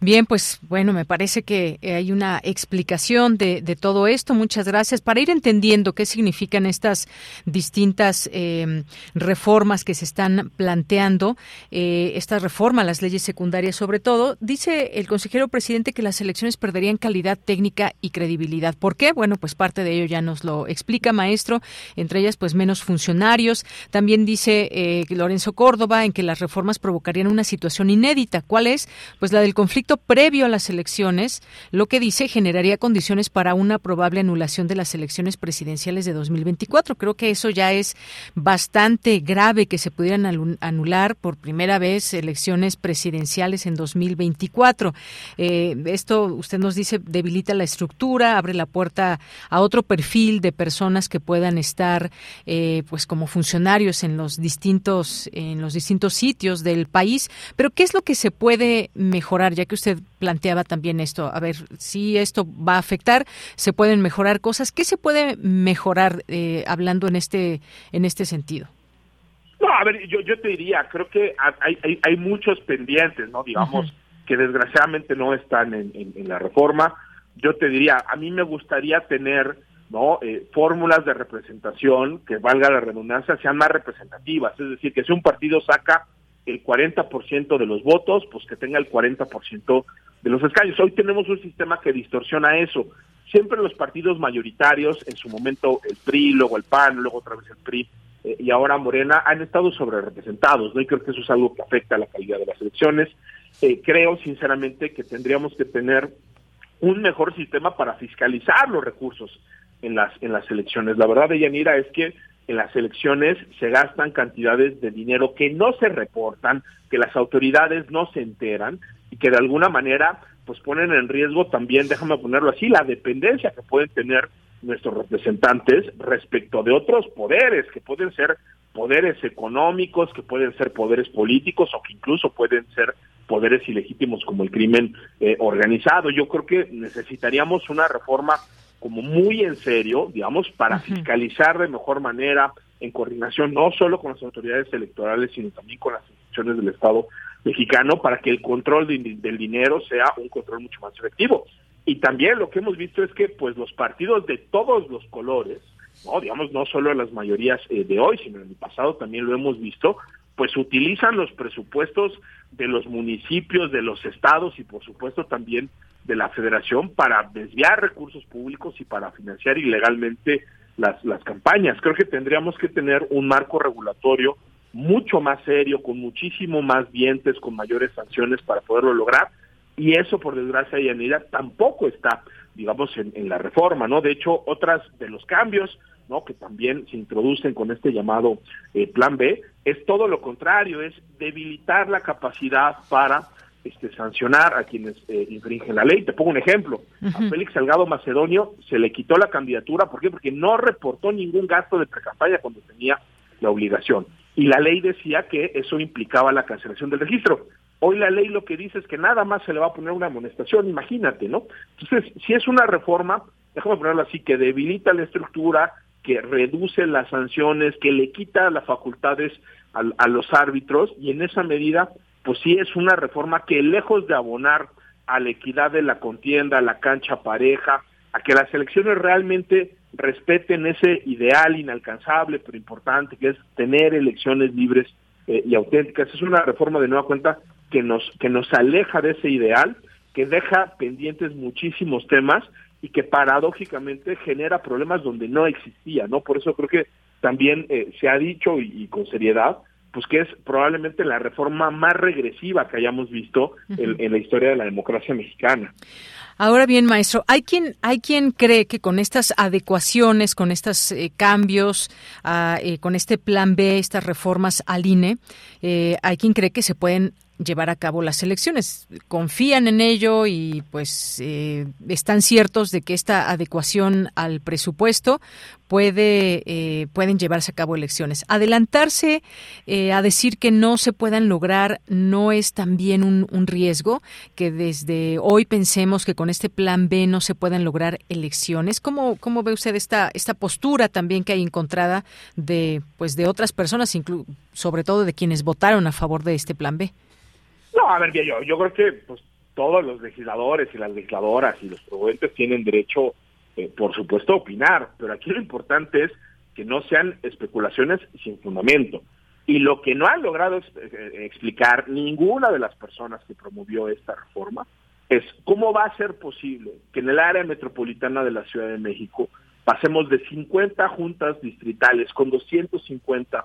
Bien, pues bueno, me parece que hay una explicación de, todo esto. Muchas gracias. Para ir entendiendo qué significan estas distintas eh, reformas que se están planteando, eh, esta reforma las leyes secundarias sobre todo, dice el consejero presidente que las elecciones perderían calidad técnica y credibilidad. ¿Por qué? Bueno, pues parte de ello ya nos lo explica, maestro. Entre ellas, pues menos funcionarios. También dice eh, Lorenzo Córdoba en que las reformas provocarían una situación inédita. ¿Cuál es? Pues la del conflicto previo a las elecciones, lo que dice generaría condiciones para una probable anulación de las elecciones presidenciales de 2024. Creo que eso ya es bastante grave que se pudieran anular por primera vez elecciones presidenciales en 2024. Eh, esto, usted nos dice, debilita la estructura, abre la puerta a otro perfil de personas que puedan estar, eh, pues, como funcionarios en los distintos en los distintos sitios del país. Pero qué es lo que se puede mejorar, ya que usted planteaba también esto. A ver, si esto va a afectar, se pueden mejorar cosas. ¿Qué se puede mejorar eh, hablando en este en este sentido? No, a ver, yo, yo te diría, creo que hay, hay, hay muchos pendientes, ¿no? Digamos, que desgraciadamente no están en, en, la reforma. Yo te diría, a mí me gustaría tener, ¿no? Eh, fórmulas de representación que valga la redundancia, sean más representativas. Es decir, que si un partido saca el 40% de los votos, pues que tenga el 40% de los escaños. Hoy tenemos un sistema que distorsiona eso. Siempre los partidos mayoritarios, en su momento el PRI, luego el PAN, luego otra vez el PRI eh, y ahora Morena, han estado sobre representados, ¿no? Y creo que eso es algo que afecta a la calidad de las elecciones. Eh, creo, sinceramente, que tendríamos que tener un mejor sistema para fiscalizar los recursos en las, en las elecciones. La verdad, de Yanira, es que en las elecciones se gastan cantidades de dinero que no se reportan, que las autoridades no se enteran y que de alguna manera pues ponen en riesgo también, déjame ponerlo así, la dependencia que pueden tener nuestros representantes respecto de otros poderes, que pueden ser poderes económicos, que pueden ser poderes políticos o que incluso pueden ser poderes ilegítimos como el crimen eh, organizado. Yo creo que necesitaríamos una reforma como muy en serio, digamos, para fiscalizar de mejor manera, en coordinación no solo con las autoridades electorales, sino también con las instituciones del Estado mexicano, para que el control del dinero sea un control mucho más efectivo. Y también lo que hemos visto es que pues los partidos de todos los colores, no digamos no solo las mayorías eh, de hoy, sino en el pasado también lo hemos visto, pues utilizan los presupuestos de los municipios, de los estados y por supuesto también de la federación para desviar recursos públicos y para financiar ilegalmente las, las campañas. Creo que tendríamos que tener un marco regulatorio mucho más serio, con muchísimo más dientes, con mayores sanciones para poderlo lograr. Y eso, por desgracia, Yanira, tampoco está, digamos, en, la reforma, ¿no? De hecho, otras de los cambios, ¿no? Que también se introducen con este llamado eh, Plan B, es todo lo contrario, es debilitar la capacidad para este, sancionar a quienes eh, infringen la ley. Te pongo un ejemplo. A Félix Salgado Macedonio se le quitó la candidatura. ¿Por qué? Porque no reportó ningún gasto de precampaña cuando tenía la obligación. Y la ley decía que eso implicaba la cancelación del registro. Hoy la ley lo que dice es que nada más se le va a poner una amonestación, imagínate, ¿no? Entonces, si es una reforma, déjame ponerlo así, que debilita la estructura, que reduce las sanciones, que le quita las facultades a, a los árbitros y en esa medida pues sí es una reforma que lejos de abonar a la equidad de la contienda, a la cancha pareja, a que las elecciones realmente respeten ese ideal inalcanzable pero importante que es tener elecciones libres eh, y auténticas. Es una reforma de nueva cuenta que nos que nos aleja de ese ideal, que deja pendientes muchísimos temas y que paradójicamente genera problemas donde no existía, ¿no? Por eso creo que también eh, se ha dicho y con seriedad pues que es probablemente la reforma más regresiva que hayamos visto en, la historia de la democracia mexicana. Ahora bien, maestro, hay quien hay quien cree que con estas adecuaciones, con estos eh, cambios, ah, eh, con este plan B, estas reformas al INE, eh, hay quien cree que se pueden llevar a cabo las elecciones. Confían en ello y pues eh, están ciertos de que esta adecuación al presupuesto puede eh, pueden llevarse a cabo elecciones. Adelantarse eh, a decir que no se puedan lograr no es también un, riesgo que desde hoy pensemos que con este plan B no se puedan lograr elecciones. ¿Cómo, cómo ve usted esta esta postura también que hay encontrada de pues de otras personas, sobre todo de quienes votaron a favor de este plan B? No, a ver, yo, yo creo que pues todos los legisladores y las legisladoras y los proponentes tienen derecho, eh, por supuesto, a opinar, pero aquí lo importante es que no sean especulaciones sin fundamento. Y lo que no han logrado eh, explicar ninguna de las personas que promovió esta reforma es cómo va a ser posible que en el área metropolitana de la Ciudad de México pasemos de 50 juntas distritales con 250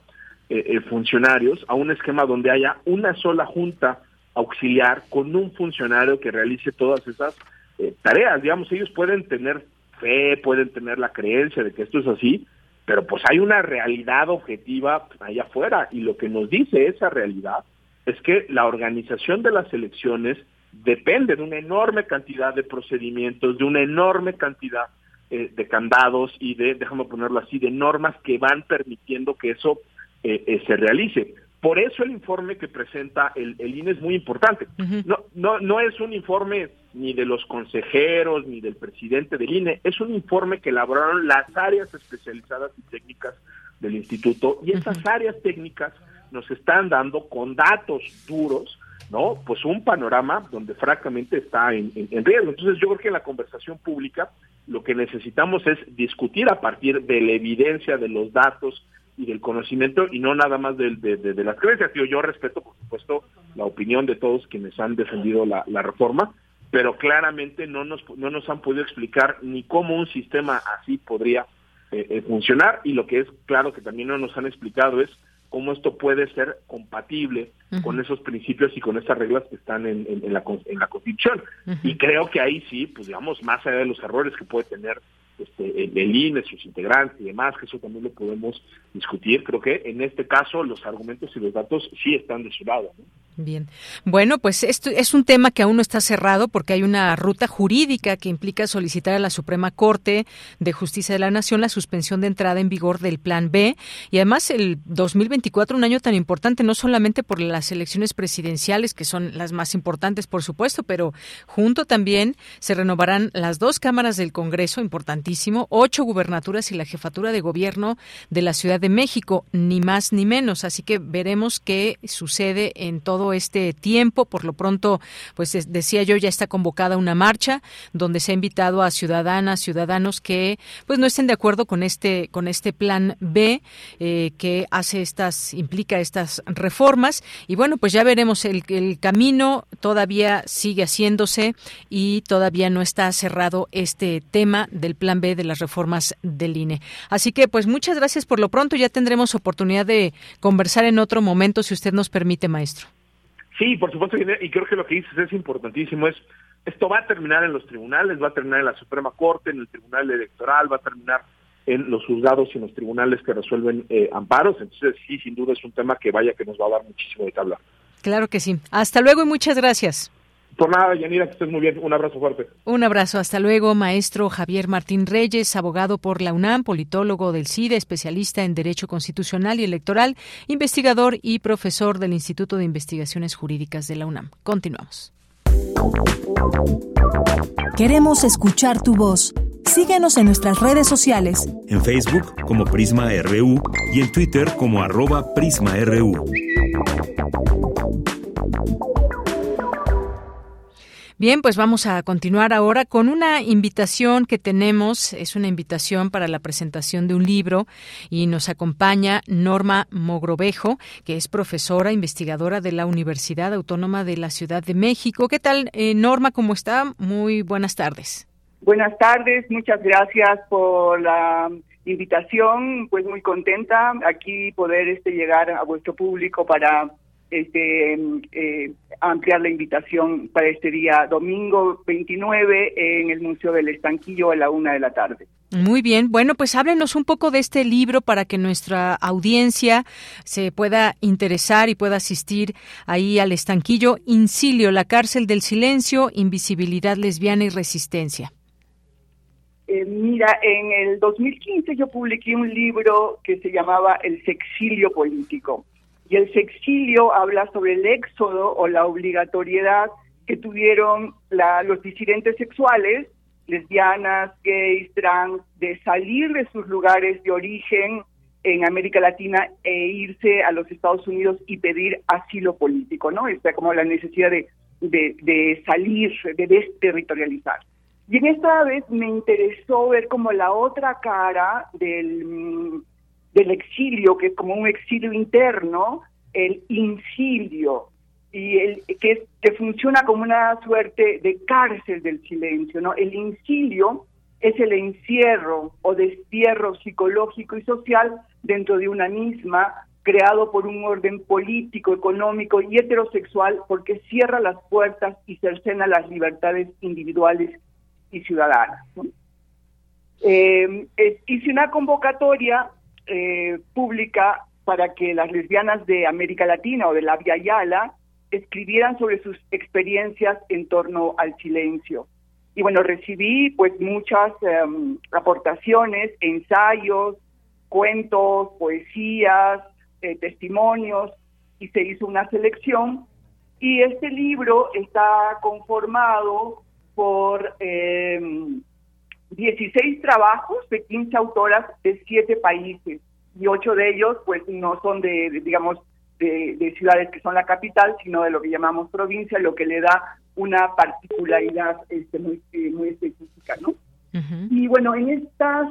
eh, funcionarios a un esquema donde haya una sola junta auxiliar con un funcionario que realice todas esas eh, tareas. Digamos, ellos pueden tener fe, pueden tener la creencia de que esto es así, pero pues hay una realidad objetiva allá afuera y lo que nos dice esa realidad es que la organización de las elecciones depende de una enorme cantidad de procedimientos, de una enorme cantidad eh, de candados y de, déjame ponerlo así, de normas que van permitiendo que eso eh, se realice. Por eso el informe que presenta el, INE es muy importante. no, no, no es un informe ni de los consejeros ni del presidente del INE, es un informe que elaboraron las áreas especializadas y técnicas del instituto y esas áreas técnicas nos están dando con datos duros, ¿no? Pues un panorama donde francamente está en, en riesgo. Entonces yo creo que en la conversación pública lo que necesitamos es discutir a partir de la evidencia, de los datos, y del conocimiento y no nada más de, de, las creencias. Yo, yo respeto, por supuesto, la opinión de todos quienes han defendido la, la reforma, pero claramente no nos, no nos han podido explicar ni cómo un sistema así podría eh, eh, funcionar y lo que es claro que también no nos han explicado es cómo esto puede ser compatible con esos principios y con esas reglas que están en, en, la, en la Constitución. Y creo que ahí sí, pues digamos, más allá de los errores que puede tener este, el INE, sus integrantes y demás, que eso también lo podemos discutir. Creo que en este caso los argumentos y los datos sí están de su lado. Bien. Bueno, pues esto es un tema que aún no está cerrado porque hay una ruta jurídica que implica solicitar a la Suprema Corte de Justicia de la Nación la suspensión de entrada en vigor del Plan B y además el 2024 un año tan importante no solamente por las elecciones presidenciales que son las más importantes por supuesto, pero junto también se renovarán las dos cámaras del Congreso, importantísimo, ocho gubernaturas y la jefatura de gobierno de la Ciudad de México, ni más ni menos, así que veremos qué sucede en todo este tiempo. Por lo pronto, pues decía yo, ya está convocada una marcha donde se ha invitado a ciudadanas, ciudadanos que pues no estén de acuerdo con este con este plan B eh, que hace estas implica estas reformas y bueno, pues ya veremos el, el camino todavía sigue haciéndose y todavía no está cerrado este tema del plan B de las reformas del INE. Así que pues muchas gracias por lo pronto, ya tendremos oportunidad de conversar en otro momento si usted nos permite, maestro. Sí, por supuesto, y creo que lo que dices es importantísimo, es esto va a terminar en los tribunales, va a terminar en la Suprema Corte, en el Tribunal Electoral, va a terminar en los juzgados y en los tribunales que resuelven eh, amparos. Entonces, sí, sin duda es un tema que vaya que nos va a dar muchísimo de hablar. Claro que sí. Hasta luego y muchas gracias. Por nada, Yanira, que estés muy bien. Un abrazo fuerte. Un abrazo. Hasta luego, maestro Javier Martín Reyes, abogado por la UNAM, politólogo del CIDE, especialista en Derecho Constitucional y Electoral, investigador y profesor del Instituto de Investigaciones Jurídicas de la UNAM. Continuamos. Queremos escuchar tu voz. Síguenos en nuestras redes sociales. En Facebook como Prisma RU y en Twitter como arroba PrismaRU. Bien, pues vamos a continuar ahora con una invitación que tenemos. Es una invitación para la presentación de un libro y nos acompaña Norma Mogrovejo, que es profesora investigadora de la Universidad Autónoma de la Ciudad de México. ¿Qué tal, eh, Norma? ¿Cómo está? Muy buenas tardes. Buenas tardes, muchas gracias por la invitación. Pues muy contenta aquí poder este llegar a vuestro público para este, eh, ampliar la invitación para este día domingo 29 en el Museo del Estanquillo a la una de la tarde. Muy bien, bueno, pues háblenos un poco de este libro para que nuestra audiencia se pueda interesar y pueda asistir ahí al estanquillo Incilio, la cárcel del silencio, invisibilidad lesbiana y resistencia. Eh, mira, en el 2015 yo publiqué un libro que se llamaba El sexilio político y el sexilio habla sobre el éxodo o la obligatoriedad que tuvieron los disidentes sexuales, lesbianas, gays, trans, de salir de sus lugares de origen en América Latina e irse a los Estados Unidos y pedir asilo político, ¿no? Está como la necesidad de, de salir, de desterritorializar. Y en esta vez me interesó ver como la otra cara del del exilio, que es como un exilio interno, el incilio, y el, que, funciona como una suerte de cárcel del silencio. ¿no? El incilio es el encierro o destierro psicológico y social dentro de una misma, creado por un orden político, económico y heterosexual, porque cierra las puertas y cercena las libertades individuales y ciudadanas. Eh, hice una convocatoria eh, pública para que las lesbianas de América Latina o de la Via Yala escribieran sobre sus experiencias en torno al silencio. Y bueno, recibí pues muchas em, aportaciones, ensayos, cuentos, poesías, eh, testimonios, y se hizo una selección. Y este libro está conformado por 16 em, trabajos de 15 autoras de 7 países y ocho de ellos pues no son de, digamos, de, ciudades que son la capital, sino de lo que llamamos provincia, lo que le da una particularidad este, muy, eh, muy específica, ¿no? Y bueno, en estos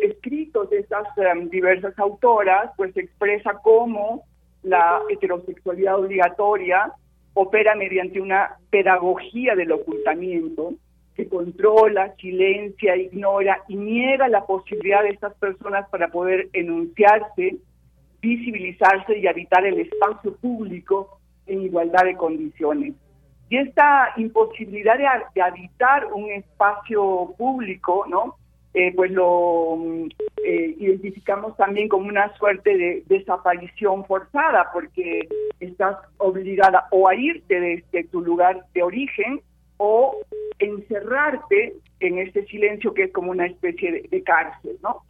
escritos de estas diversas autoras, pues se expresa cómo la heterosexualidad obligatoria opera mediante una pedagogía del ocultamiento, que controla, silencia, ignora y niega la posibilidad de estas personas para poder enunciarse, visibilizarse y habitar el espacio público en igualdad de condiciones. Y esta imposibilidad de, habitar un espacio público, ¿no? Eh, pues lo mm, eh, identificamos también como una suerte de desaparición forzada, porque estás obligada o a irte desde tu lugar de origen o encerrarte en este silencio que es como una especie de, cárcel, ¿no?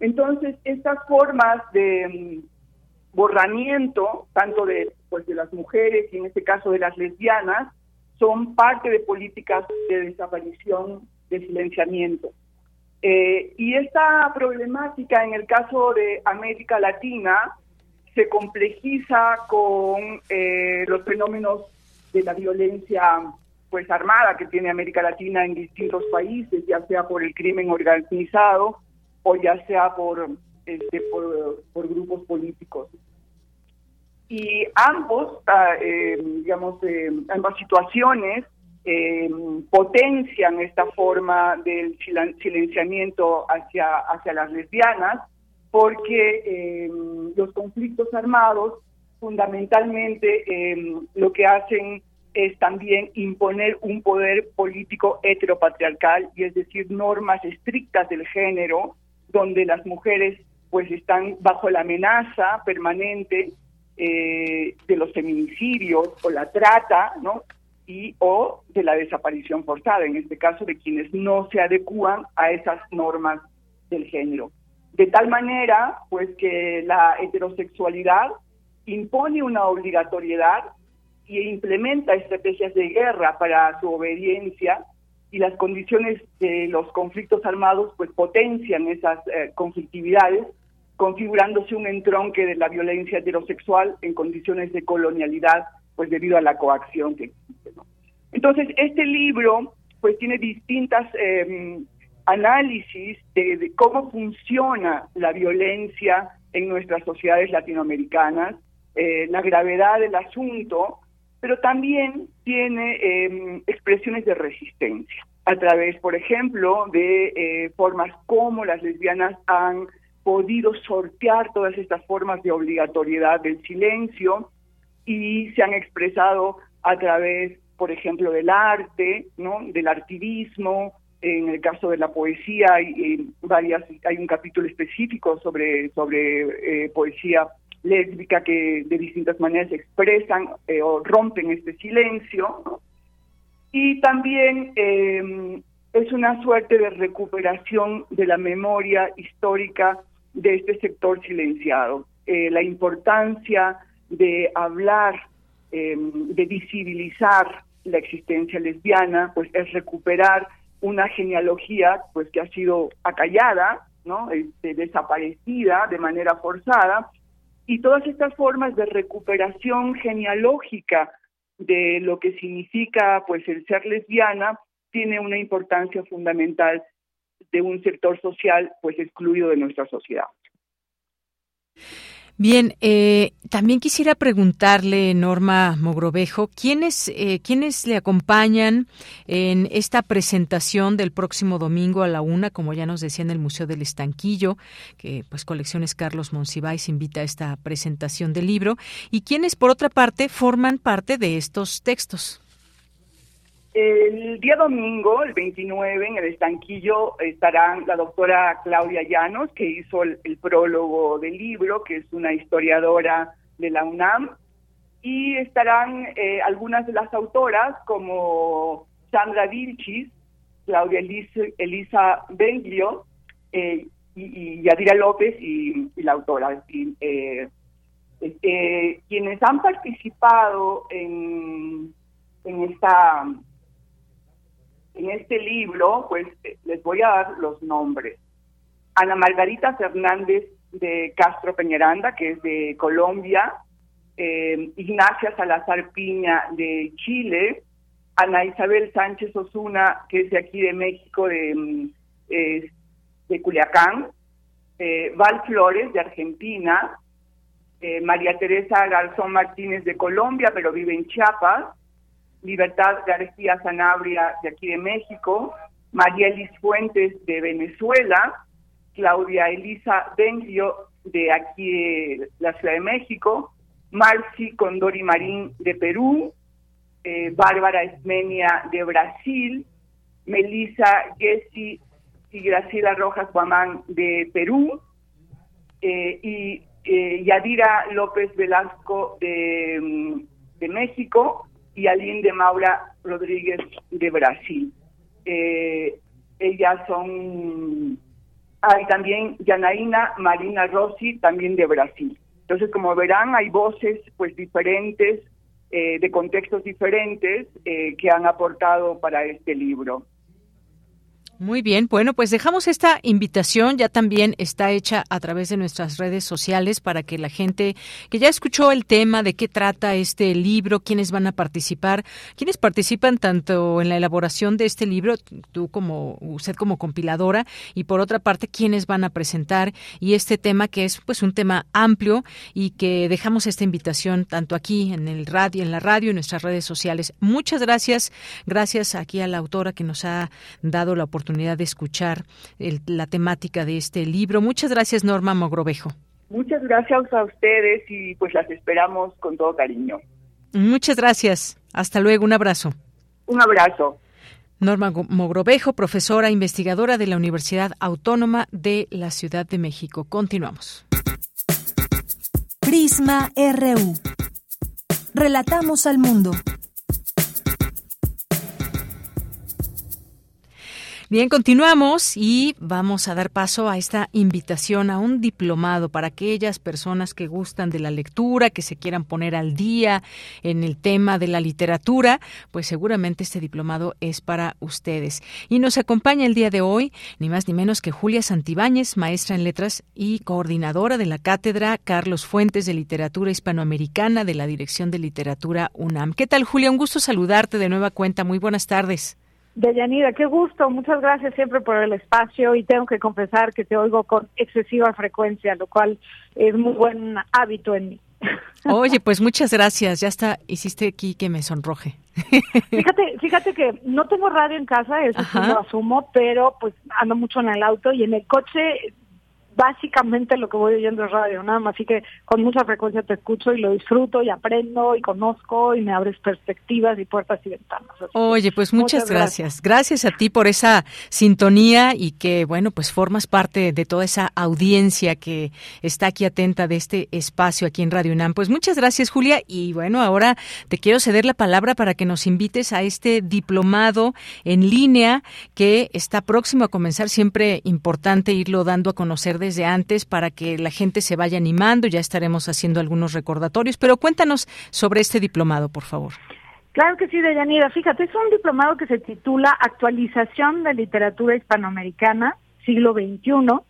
Entonces, estas formas de mm, borramiento, tanto de, pues, de las mujeres y en este caso de las lesbianas, son parte de políticas de desaparición, de silenciamiento. Eh, y esta problemática en el caso de América Latina se complejiza con eh, los fenómenos de la violencia pues armada que tiene América Latina en distintos países, ya sea por el crimen organizado o ya sea por, este, por, grupos políticos. Y ambos, ah, eh, digamos, eh, ambas situaciones eh, potencian esta forma del silenciamiento hacia, hacia las lesbianas, porque los conflictos armados fundamentalmente lo que hacen es también imponer un poder político heteropatriarcal, y es decir, normas estrictas del género, donde las mujeres pues están bajo la amenaza permanente eh, de los feminicidios o la trata, ¿no? Y o de la desaparición forzada, en este caso de quienes no se adecúan a esas normas del género. De tal manera, pues que la heterosexualidad impone una obligatoriedad y implementa estrategias de guerra para su obediencia y las condiciones de los conflictos armados pues potencian esas eh, conflictividades configurándose un entronque de la violencia heterosexual en condiciones de colonialidad pues debido a la coacción que existe entonces este libro pues tiene distintas em, análisis de cómo funciona la violencia en nuestras sociedades latinoamericanas eh, la gravedad del asunto, pero también tiene em, expresiones de resistencia a través, por ejemplo, de eh, formas como las lesbianas han podido sortear todas estas formas de obligatoriedad del silencio y se han expresado a través, por ejemplo, del arte, ¿no? del activismo, en el caso de la poesía hay, varias hay un capítulo específico sobre sobre eh, poesía lésbica que de distintas maneras expresan eh, o rompen este silencio. Y también em, es una suerte de recuperación de la memoria histórica de este sector silenciado. Eh, la importancia de hablar, em, de visibilizar la existencia lesbiana, pues es recuperar una genealogía pues que ha sido acallada, ¿no? Este, desaparecida de manera forzada y todas estas formas de recuperación genealógica de lo que significa pues el ser lesbiana tiene una importancia fundamental de un sector social pues excluido de nuestra sociedad. Bien, eh, también quisiera preguntarle, Norma Mogrovejo, ¿quiénes, eh, ¿quiénes le acompañan en esta presentación del próximo domingo a la una, como ya nos decía en el Museo del Estanquillo, que pues Colecciones Carlos Monsiváis invita a esta presentación del libro, y quiénes, por otra parte, forman parte de estos textos? El día domingo, el 29, en el estanquillo estarán la doctora Claudia Llanos, que hizo el, prólogo del libro, que es una historiadora de la UNAM, y estarán eh, algunas de las autoras como Sandra Vilchis, Claudia Elisa, Elisa Benglio, eh, y, Yadira López y, la autora. Eh, quienes han participado en esta en este libro, pues les voy a dar los nombres. Ana Margarita Fernández de Castro Peñaranda, que es de Colombia, eh, Ignacia Salazar Piña de Chile, Ana Isabel Sánchez Osuna, que es de aquí de México, de, mm, de Culiacán, eh, Val Flores de Argentina, eh, María Teresa Garzón Martínez de Colombia, pero vive en Chiapas, Libertad García Sanabria de aquí de México, María Elis Fuentes de Venezuela, Claudia Elisa Bengio de aquí de la Ciudad de México, Marci Condori Marín de Perú, eh, Bárbara Esmenia de Brasil, Melissa Gessi y Graciela Rojas Guamán de Perú, eh, y eh, Yadira López Velasco de, mm, de México, y Aline de Maura Rodríguez de Brasil. Eh, ellas son, hay también Yanaína Marina Rossi, también de Brasil. Entonces, como verán, hay voces pues diferentes, eh, de contextos diferentes, eh, que han aportado para este libro. Muy bien, bueno, pues dejamos esta invitación, ya también está hecha a través de nuestras redes sociales para que la gente que ya escuchó el tema de qué trata este libro, quiénes van a participar, quiénes participan tanto en la elaboración de este libro, tú como usted como compiladora y por otra parte quiénes van a presentar y este tema que es pues un tema amplio y que dejamos esta invitación tanto aquí en el radio, en la radio y nuestras redes sociales. Muchas gracias, gracias aquí a la autora que nos ha dado la oportunidad de escuchar la temática de este libro. Muchas gracias, Norma Mogrovejo. Muchas gracias a ustedes y pues las esperamos con todo cariño. Muchas gracias. Hasta luego. Un abrazo. Un abrazo. Norma Mogrovejo, profesora investigadora de la Universidad Autónoma de la Ciudad de México. Continuamos. Prisma RU. Relatamos al mundo. Bien, continuamos y vamos a dar paso a esta invitación a un diplomado para aquellas personas que gustan de la lectura, que se quieran poner al día en el tema de la literatura, pues seguramente este diplomado es para ustedes. Y nos acompaña el día de hoy ni más ni menos que Julia Santibáñez, maestra en letras y coordinadora de la cátedra Carlos Fuentes de Literatura Hispanoamericana de la Dirección de Literatura UNAM. ¿Qué tal, Julia? Un gusto saludarte de nueva cuenta. Muy buenas tardes. Deyanira, qué gusto, muchas gracias siempre por el espacio y tengo que confesar que te oigo con excesiva frecuencia, lo cual es muy buen hábito en mí. Oye, pues muchas gracias, ya está, hiciste aquí que me sonroje. Fíjate, fíjate que no tengo radio en casa, eso sí lo asumo, pero pues ando mucho en el auto y en el coche básicamente lo que voy oyendo es radio, nada más, así que con mucha frecuencia te escucho y lo disfruto y aprendo y conozco y me abres perspectivas y puertas y ventanas. Oye, pues muchas, gracias. gracias. a ti por esa sintonía y que, bueno, pues formas parte de toda esa audiencia que está aquí atenta de este espacio aquí en Radio UNAM. Pues muchas gracias, Julia. Y bueno, ahora te quiero ceder la palabra para que nos invites a este diplomado en línea que está próximo a comenzar. Siempre importante irlo dando a conocer desde antes para que la gente se vaya animando. Ya estaremos haciendo algunos recordatorios, pero cuéntanos sobre este diplomado, por favor. Claro que sí, Deyanira. Fíjate, es un diplomado que se titula Actualización de Literatura Hispanoamericana, siglo XXI,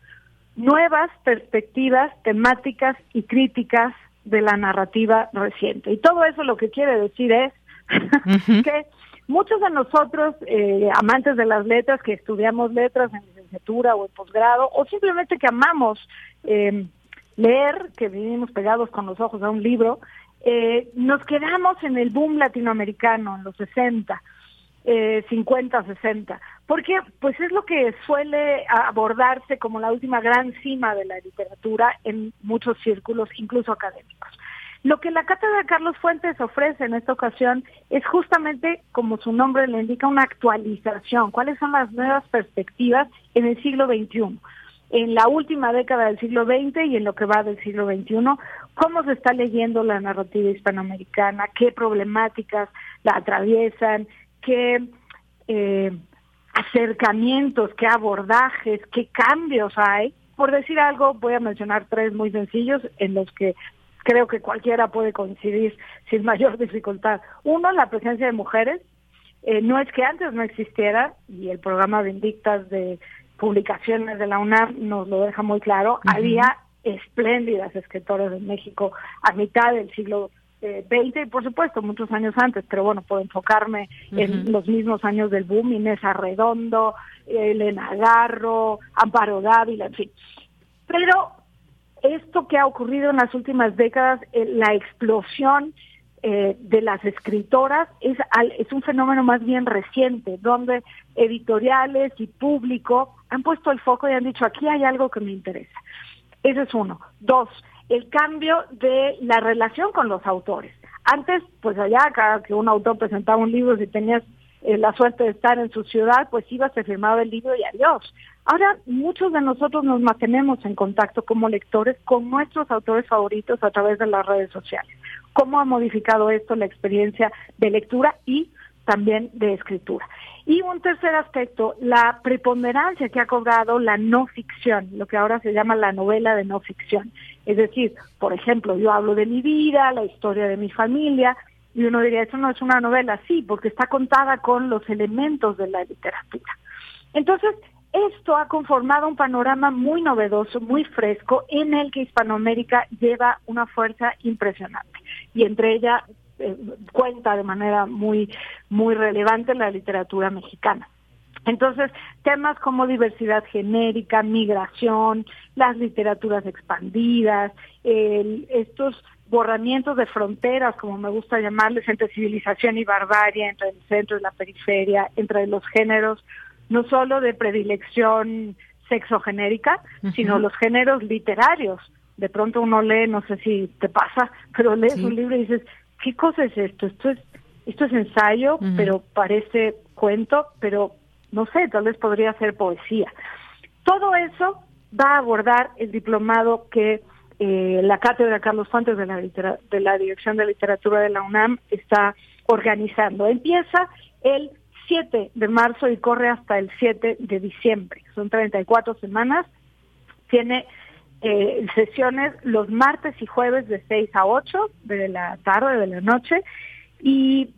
nuevas perspectivas temáticas y críticas de la narrativa reciente. Y todo eso lo que quiere decir es que muchos de nosotros, eh, amantes de las letras, que estudiamos letras en o en posgrado, o simplemente que amamos eh, leer, que vivimos pegados con los ojos a un libro, eh, nos quedamos en el boom latinoamericano en los 60, eh, 50, 60, porque pues es lo que suele abordarse como la última gran cima de la literatura en muchos círculos, incluso académicos. Lo que la Cátedra Carlos Fuentes ofrece en esta ocasión es justamente, como su nombre le indica, una actualización. ¿Cuáles son las nuevas perspectivas en el siglo XXI? En la última década del siglo XX y en lo que va del siglo XXI, cómo se está leyendo la narrativa hispanoamericana, qué problemáticas la atraviesan, qué eh, acercamientos, qué abordajes, qué cambios hay. Por decir algo, voy a mencionar tres muy sencillos en los que creo que cualquiera puede coincidir sin mayor dificultad. Uno, la presencia de mujeres. Eh, no es que antes no existiera, y el programa Vindictas de publicaciones de la UNAM nos lo deja muy claro, había espléndidas escritoras en México a mitad del siglo XX y por supuesto muchos años antes, pero bueno, puedo enfocarme en los mismos años del boom, Inés Arredondo, Elena Garro, Amparo Dávila, en fin. Pero esto que ha ocurrido en las últimas décadas, eh, la explosión eh, de las escritoras, es, es un fenómeno más bien reciente, donde editoriales y público han puesto el foco y han dicho, aquí hay algo que me interesa. Ese es uno. Dos, el cambio de la relación con los autores. Antes, pues allá, cada que un autor presentaba un libro, si tenías eh, la suerte de estar en su ciudad, pues iba, se firmaba el libro y adiós. Ahora, muchos de nosotros nos mantenemos en contacto como lectores con nuestros autores favoritos a través de las redes sociales. ¿Cómo ha modificado esto la experiencia de lectura y también de escritura? Y un tercer aspecto, la preponderancia que ha cobrado la no ficción, lo que ahora se llama la novela de no ficción. Es decir, por ejemplo, yo hablo de mi vida, la historia de mi familia, y uno diría, eso no es una novela, sí, porque está contada con los elementos de la literatura. Entonces, esto ha conformado un panorama muy novedoso, muy fresco, en el que Hispanoamérica lleva una fuerza impresionante. Y entre ella eh, cuenta de manera muy, muy relevante la literatura mexicana. Entonces, temas como diversidad genérica, migración, las literaturas expandidas, estos borramientos de fronteras, como me gusta llamarles, entre civilización y barbarie, entre el centro y la periferia, entre los géneros, no solo de predilección sexogenérica, sino los géneros literarios. De pronto uno lee, no sé si te pasa, pero lees un libro y dices, ¿qué cosa es esto? Esto es, esto es ensayo, pero parece cuento, pero no sé, tal vez podría ser poesía. Todo eso va a abordar el diplomado que eh, la Cátedra Carlos Fuentes de la, de la Dirección de Literatura de la UNAM está organizando. Empieza el 7 de marzo y corre hasta el 7 de diciembre. Son 34 semanas. Tiene eh, sesiones los martes y jueves de 6 a 8 de la tarde, de la noche, y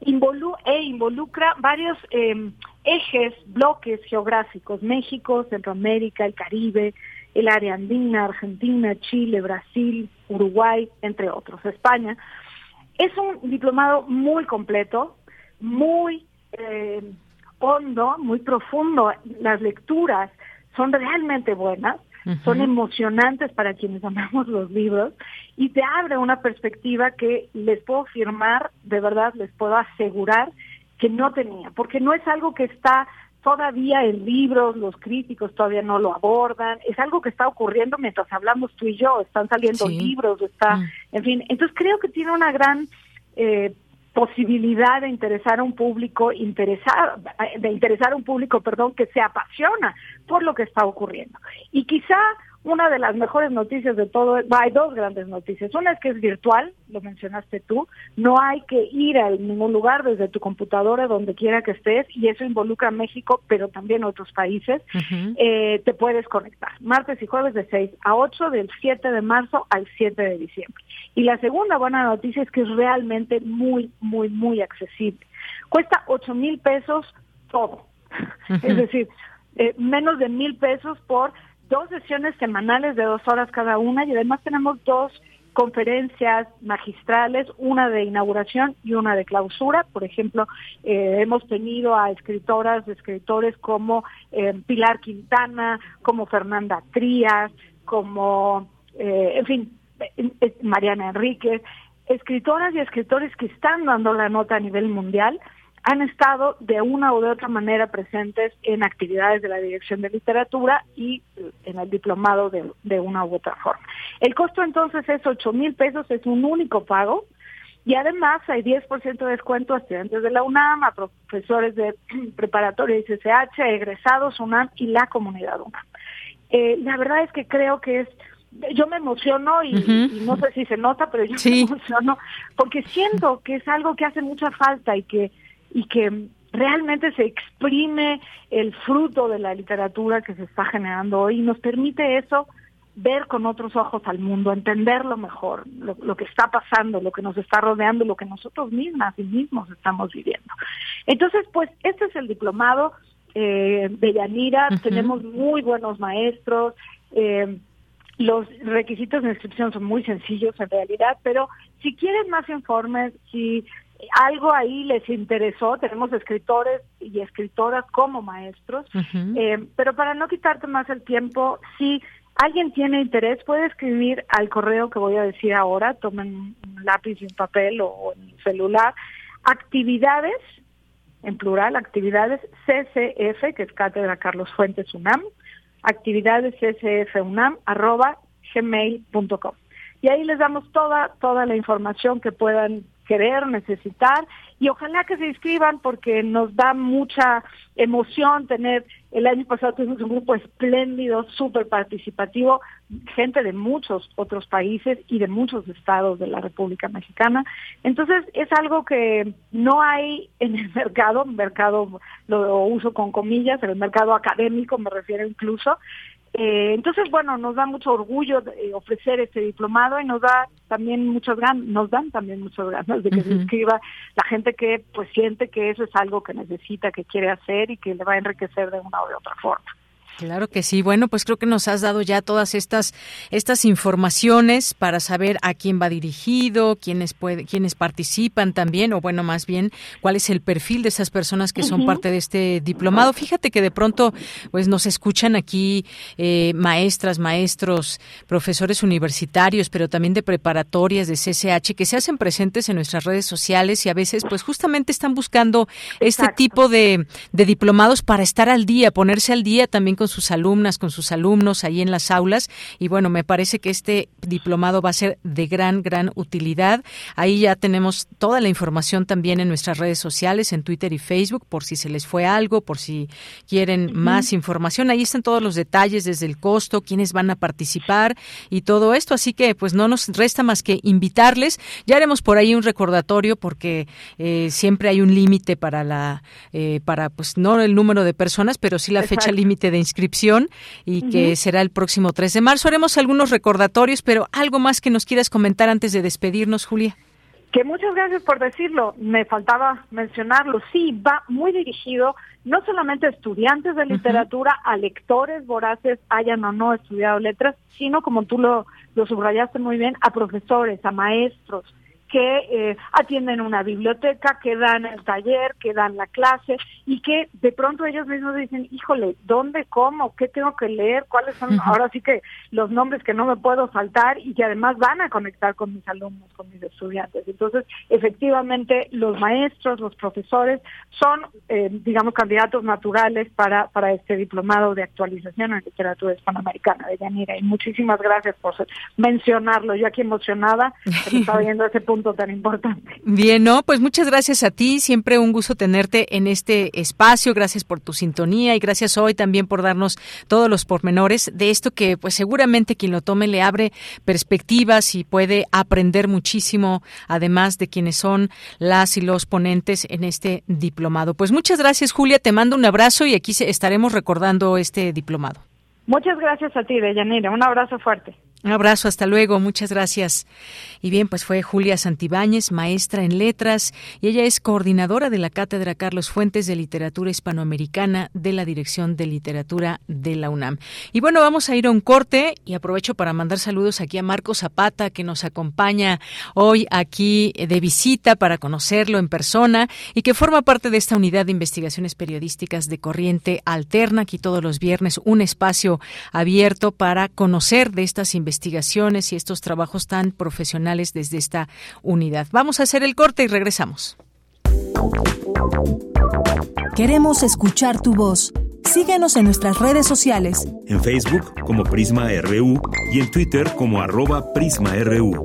e involucra varios em, ejes, bloques geográficos, México, Centroamérica, el Caribe, el área andina, Argentina, Chile, Brasil, Uruguay, entre otros, España. Es un diplomado muy completo, muy eh, hondo, muy profundo. Las lecturas son realmente buenas son emocionantes para quienes amamos los libros y te abre una perspectiva que les puedo firmar, de verdad les puedo asegurar que no tenía, porque no es algo que está todavía en libros, los críticos todavía no lo abordan, es algo que está ocurriendo mientras hablamos tú y yo, están saliendo libros, está, mm. en fin, entonces creo que tiene una gran eh, posibilidad de interesar a un público interesado, de interesar a un público, perdón, que se apasiona por lo que está ocurriendo. Y quizá una de las mejores noticias de todo, hay dos grandes noticias. Una es que es virtual, lo mencionaste tú, no hay que ir a ningún lugar desde tu computadora, donde quiera que estés, y eso involucra a México, pero también otros países. Eh, te puedes conectar martes y jueves de 6 a 8, del 7 de marzo al 7 de diciembre. Y la segunda buena noticia es que es realmente muy, muy, muy accesible. Cuesta 8 mil pesos todo. Es decir, eh, menos de mil pesos por dos sesiones semanales de dos horas cada una y además tenemos dos conferencias magistrales, una de inauguración y una de clausura. Por ejemplo, eh, hemos tenido a escritoras, escritores como eh, Pilar Quintana, como Fernanda Trías, como, eh, en fin, Mariana Enríquez, escritoras y escritores que están dando la nota a nivel mundial han estado de una u de otra manera presentes en actividades de la Dirección de Literatura y en el diplomado de, una u otra forma. El costo entonces es 8 mil pesos, es un único pago y además hay 10% de descuento a estudiantes de la UNAM, a profesores de preparatoria y CCH, egresados UNAM y la comunidad UNAM. Eh, la verdad es que creo que es yo me emociono y, no sé si se nota, pero yo me emociono porque siento que es algo que hace mucha falta y que y que realmente se exprime el fruto de la literatura que se está generando hoy y nos permite eso ver con otros ojos al mundo, entenderlo mejor, lo, que está pasando, lo que nos está rodeando, lo que nosotros mismas y mismos estamos viviendo. Entonces, pues este es el diplomado eh, de Yanira, tenemos muy buenos maestros, eh, los requisitos de inscripción son muy sencillos en realidad, pero si quieren más informes, si algo ahí les interesó, tenemos escritores y escritoras como maestros, eh, pero para no quitarte más el tiempo, si alguien tiene interés, puede escribir al correo que voy a decir ahora, tomen un lápiz y un papel o, un celular, actividades, en plural, actividades CCF, que es Cátedra Carlos Fuentes UNAM, actividades CCF UNAM, arroba gmail.com. Y ahí les damos toda, toda la información que puedan querer, necesitar y ojalá que se inscriban porque nos da mucha emoción tener, el año pasado tuvimos un grupo espléndido, súper participativo, gente de muchos otros países y de muchos estados de la República Mexicana. Entonces es algo que no hay en el mercado, mercado lo uso con comillas, en el mercado académico me refiero incluso, Eh, entonces, bueno, nos da mucho orgullo de, ofrecer este diplomado y nos da también muchas ganas, nos dan también muchas ganas de que se inscriba la gente que pues siente que eso es algo que necesita, que quiere hacer y que le va a enriquecer de una o de otra forma. Claro que sí. Bueno, pues creo que nos has dado ya todas estas estas informaciones para saber a quién va dirigido, quiénes puede, quiénes participan también, o bueno, más bien cuál es el perfil de esas personas que son parte de este diplomado. Fíjate que de pronto, pues nos escuchan aquí eh, maestras, maestros, profesores universitarios, pero también de preparatorias, de CCH, que se hacen presentes en nuestras redes sociales y a veces, pues justamente están buscando este tipo de, de diplomados para estar al día, ponerse al día también con sus alumnas, con sus alumnos ahí en las aulas. Y bueno, me parece que este diplomado va a ser de gran, gran utilidad. Ahí ya tenemos toda la información también en nuestras redes sociales, en Twitter y Facebook, por si se les fue algo, por si quieren más información. Ahí están todos los detalles desde el costo, quiénes van a participar y todo esto. Así que pues no nos resta más que invitarles. Ya haremos por ahí un recordatorio porque eh, siempre hay un límite para la, eh, para pues no el número de personas, pero sí la fecha límite de inscripción inscripción y que será el próximo 3 de marzo. Haremos algunos recordatorios, pero algo más que nos quieras comentar antes de despedirnos, Julia. Que muchas gracias por decirlo. Me faltaba mencionarlo. Sí, va muy dirigido no solamente a estudiantes de literatura, a lectores voraces, hayan o no estudiado letras, sino, como tú lo, lo subrayaste muy bien, a profesores, a maestros, que eh, atienden una biblioteca, que dan el taller, que dan la clase y que de pronto ellos mismos dicen, híjole, ¿dónde, cómo, qué tengo que leer? ¿Cuáles son ahora sí que los nombres que no me puedo saltar y que además van a conectar con mis alumnos, con mis estudiantes? Entonces, efectivamente, los maestros, los profesores son, eh, digamos, candidatos naturales para, para este diplomado de actualización en literatura hispanoamericana de Yanira. Y muchísimas gracias por mencionarlo. Yo aquí emocionada, estaba viendo ese punto tan importante. Bien, no, pues muchas gracias a ti, siempre un gusto tenerte en este espacio, gracias por tu sintonía y gracias hoy también por darnos todos los pormenores de esto que pues seguramente quien lo tome le abre perspectivas y puede aprender muchísimo, además de quienes son las y los ponentes en este diplomado. Pues muchas gracias Julia, te mando un abrazo y aquí estaremos recordando este diplomado. Muchas gracias a ti, Deyanira. Un abrazo fuerte. Un abrazo, hasta luego, muchas gracias. Y bien, pues fue Julia Santibáñez, maestra en letras, y ella es coordinadora de la Cátedra Carlos Fuentes de Literatura Hispanoamericana de la Dirección de Literatura de la UNAM. Y bueno, vamos a ir a un corte y aprovecho para mandar saludos aquí a Marco Zapata, que nos acompaña hoy aquí de visita para conocerlo en persona y que forma parte de esta unidad de investigaciones periodísticas de Corriente Alterna, aquí todos los viernes, un espacio abierto para conocer de estas investigaciones investigaciones y estos trabajos tan profesionales desde esta unidad. Vamos a hacer el corte y regresamos. Queremos escuchar tu voz. Síguenos en nuestras redes sociales. En Facebook como Prisma RU y en Twitter como arroba PrismaRU.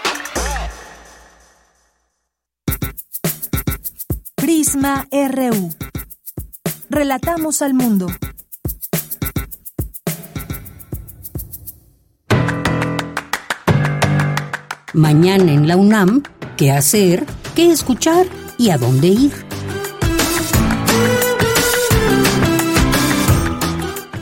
Prisma RU. Relatamos al mundo. Mañana en la UNAM, ¿qué hacer? ¿Qué escuchar? ¿Y a dónde ir?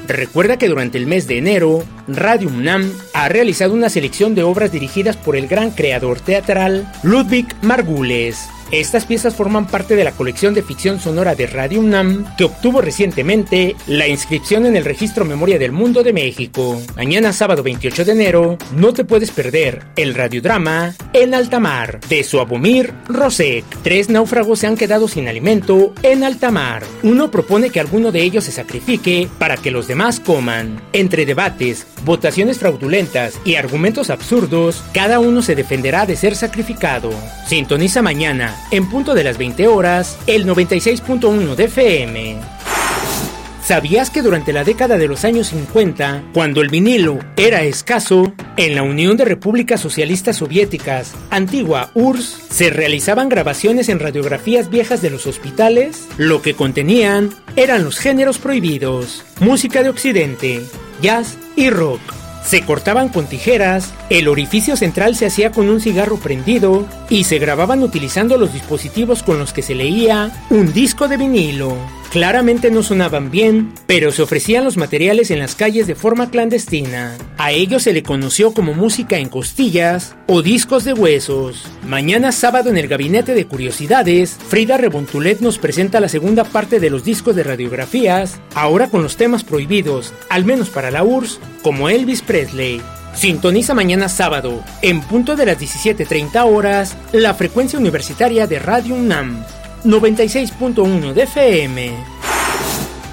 Recuerda que durante el mes de enero, Radio UNAM ha realizado una selección de obras dirigidas por el gran creador teatral Ludwig Margules. Estas piezas forman parte de la colección de ficción sonora de Radio UNAM que obtuvo recientemente la inscripción en el Registro Memoria del Mundo de México. Mañana sábado 28 de enero no te puedes perder el radiodrama En alta mar de Suabomir Rosek. Tres náufragos se han quedado sin alimento en alta mar. Uno propone que alguno de ellos se sacrifique para que los demás coman. Entre debates, votaciones fraudulentas y argumentos absurdos, cada uno se defenderá de ser sacrificado. Sintoniza mañana en punto de las 20 horas, el 96.1 de FM. ¿Sabías que durante la década de los años 50, cuando el vinilo era escaso, en la Unión de Repúblicas Socialistas Soviéticas, antigua URSS, se realizaban grabaciones en radiografías viejas de los hospitales? Lo que contenían eran los géneros prohibidos, música de occidente, jazz y rock. Se cortaban con tijeras, el orificio central se hacía con un cigarro prendido y se grababan utilizando los dispositivos con los que se leía un disco de vinilo. Claramente no sonaban bien, pero se ofrecían los materiales en las calles de forma clandestina. A ello se le conoció como música en costillas o discos de huesos. Mañana sábado en el Gabinete de Curiosidades, Frida Rebontulet nos presenta la segunda parte de los discos de radiografías, ahora con los temas prohibidos, al menos para la URSS, como Elvis Presley. Sintoniza mañana sábado, en punto de las 17.30 horas, la frecuencia universitaria de Radio UNAM 96.1 de FM.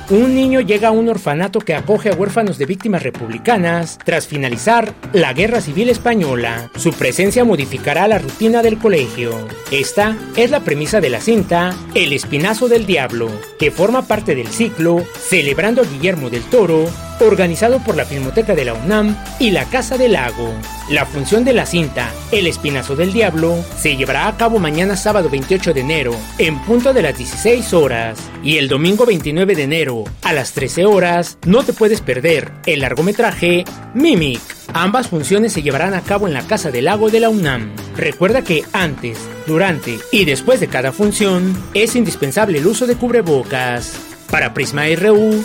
Un niño llega a un orfanato que acoge a huérfanos de víctimas republicanas tras finalizar la Guerra Civil Española. Su presencia modificará la rutina del colegio. Esta es la premisa de la cinta El Espinazo del Diablo, que forma parte del ciclo Celebrando a Guillermo del Toro, organizado por la Filmoteca de la UNAM y la Casa del Lago. La función de la cinta El Espinazo del Diablo se llevará a cabo mañana sábado 28 de enero en punto de las 16 horas y el domingo 29 de enero a las 13 horas no te puedes perder el largometraje Mimic. Ambas funciones se llevarán a cabo en la Casa del Lago de la UNAM. Recuerda que antes, durante y después de cada función es indispensable el uso de cubrebocas. Para Prisma RU,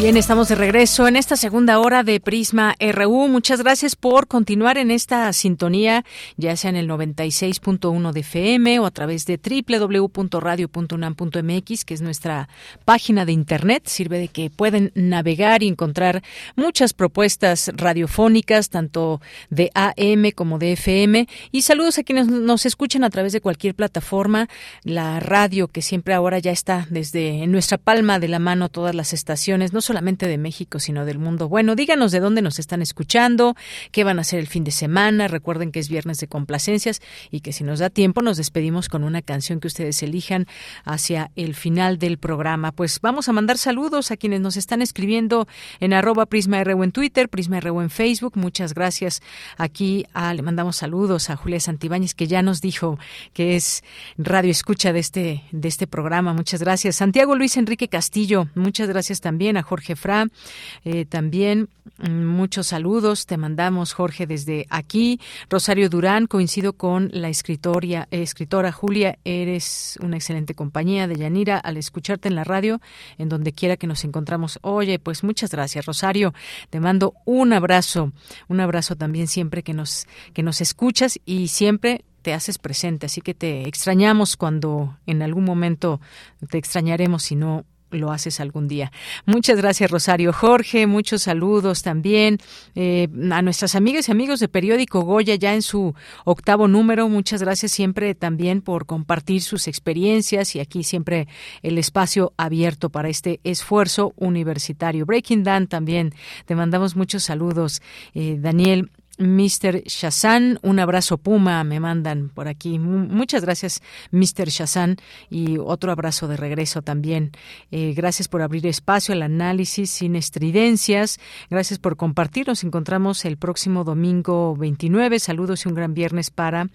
Bien, estamos de regreso en esta segunda hora de Prisma RU. Muchas gracias por continuar en esta sintonía, ya sea en el 96.1 de FM o a través de www.radio.unam.mx, que es nuestra página de internet. Sirve de que pueden navegar y encontrar muchas propuestas radiofónicas, tanto de AM como de FM. Y saludos a quienes nos escuchan a través de cualquier plataforma. La radio, que siempre ahora ya está desde nuestra palma de la mano todas las estaciones, no solamente de México, sino del mundo. Bueno, díganos de dónde nos están escuchando, qué van a hacer el fin de semana. Recuerden que es viernes de complacencias y que si nos da tiempo nos despedimos con una canción que ustedes elijan hacia el final del programa. Pues vamos a mandar saludos a quienes nos están escribiendo en arroba en Twitter, Prisma en Facebook. Muchas gracias. Aquí ah, le mandamos saludos a Julia Santibáñez, que ya nos dijo que es radio escucha de este, de este programa. Muchas gracias. Santiago Luis Enrique Castillo, muchas gracias también a Jorge Fra. Eh, también mm, muchos saludos. Te mandamos, Jorge, desde aquí. Rosario Durán, coincido con la escritoria, escritora Julia. Eres una excelente compañía de Yanira al escucharte en la radio, en donde quiera que nos encontramos. Oye, pues muchas gracias, Rosario. Te mando un abrazo. Un abrazo también siempre que nos, que nos escuchas y siempre te haces presente, así que te extrañamos cuando en algún momento te extrañaremos si no lo haces algún día. Muchas gracias, Rosario Jorge. Muchos saludos también eh, a nuestras amigas y amigos de Periódico Goya, ya en su octavo número. Muchas gracias siempre también por compartir sus experiencias y aquí siempre el espacio abierto para este esfuerzo universitario. Breaking Down también. Te mandamos muchos saludos, eh, Daniel. Mr. Shazan, un abrazo Puma, me mandan por aquí. Muchas gracias, Mr. Shazan, y otro abrazo de regreso también. Eh, gracias por abrir espacio al análisis sin estridencias. Gracias por compartir. Nos encontramos el próximo domingo 29. Saludos y un gran viernes para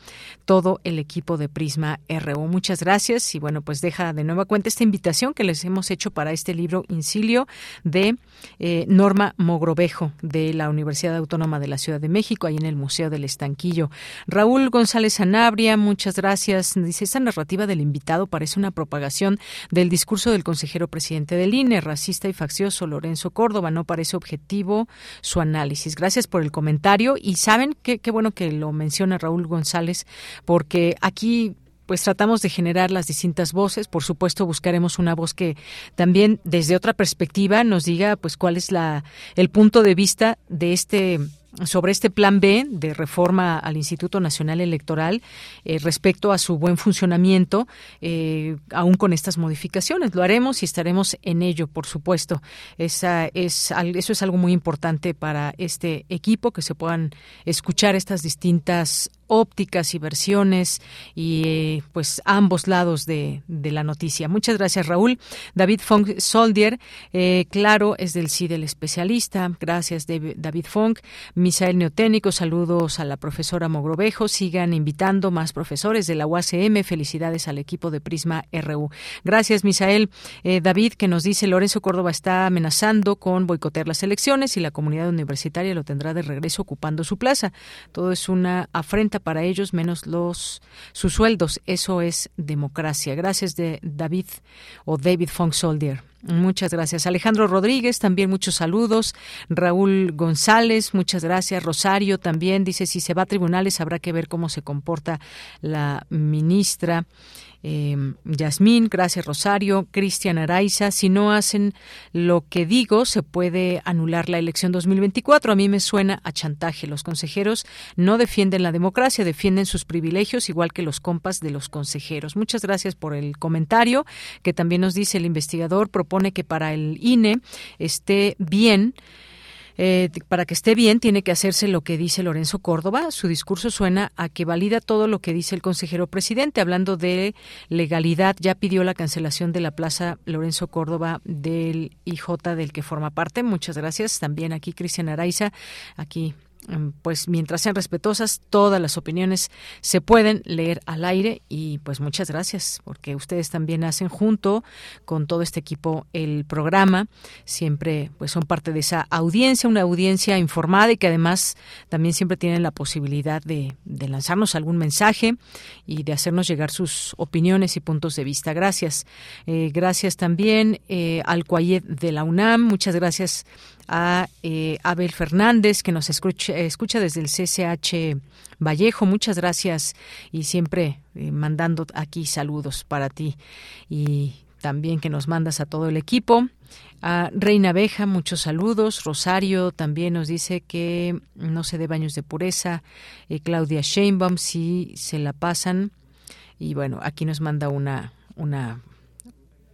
todo el equipo de Prisma RU. Muchas gracias. Y bueno, pues deja de nueva cuenta esta invitación que les hemos hecho para este libro Incilio de eh, Norma Mogrovejo de la Universidad Autónoma de la Ciudad de México ahí en el Museo del Estanquillo. Raúl González Sanabria, muchas gracias. Dice, esta narrativa del invitado parece una propagación del discurso del consejero presidente del INE, racista y faccioso Lorenzo Córdoba. No parece objetivo su análisis. Gracias por el comentario y saben qué, qué bueno que lo menciona Raúl González, porque aquí pues tratamos de generar las distintas voces. Por supuesto, buscaremos una voz que también desde otra perspectiva nos diga pues cuál es la el punto de vista de este sobre este plan B de reforma al Instituto Nacional Electoral eh, respecto a su buen funcionamiento, eh, aún con estas modificaciones. Lo haremos y estaremos en ello, por supuesto. Esa es, eso es algo muy importante para este equipo, que se puedan escuchar estas distintas ópticas y versiones y pues ambos lados de, la noticia. Muchas gracias Raúl. David Funk Soldier, eh, claro, es del sí del especialista. Gracias David Funk. Misael Neoténico, saludos a la profesora Mogrovejo. Sigan invitando más profesores de la UACM. Felicidades al equipo de Prisma RU. Gracias Misael. Eh, David que nos dice Lorenzo Córdoba está amenazando con boicotear las elecciones y la comunidad universitaria lo tendrá de regreso ocupando su plaza. Todo es una afrenta para ellos menos los sus sueldos. Eso es democracia. Gracias de David o David Funk Soldier. Muchas gracias. Alejandro Rodríguez, también muchos saludos. Raúl González, muchas gracias. Rosario también dice, si se va a tribunales habrá que ver cómo se comporta la ministra. Eh, Yasmín, gracias Rosario, Cristian Araiza, si no hacen lo que digo, se puede anular la elección 2024. A mí me suena a chantaje. Los consejeros no defienden la democracia, defienden sus privilegios, igual que los compas de los consejeros. Muchas gracias por el comentario que también nos dice el investigador, propone que para el INE esté bien eh, para que esté bien, tiene que hacerse lo que dice Lorenzo Córdoba. Su discurso suena a que valida todo lo que dice el consejero presidente. Hablando de legalidad, ya pidió la cancelación de la plaza Lorenzo Córdoba del IJ del que forma parte. Muchas gracias. También aquí Cristian Araiza, aquí pues mientras sean respetuosas, todas las opiniones se pueden leer al aire y pues muchas gracias porque ustedes también hacen junto con todo este equipo el programa, siempre pues son parte de esa audiencia, una audiencia informada y que además también siempre tienen la posibilidad de, lanzarnos algún mensaje y de hacernos llegar sus opiniones y puntos de vista. Gracias. Eh, gracias también eh, al Cuayet de la UNAM, muchas gracias a eh, Abel Fernández, que nos escucha, escucha, desde el CCH Vallejo. Muchas gracias y siempre eh, mandando aquí saludos para ti y también que nos mandas a todo el equipo. A Reina Abeja, muchos saludos. Rosario también nos dice que no se dé baños de pureza. Eh, Claudia Sheinbaum, sí se la pasan. Y bueno, aquí nos manda una, una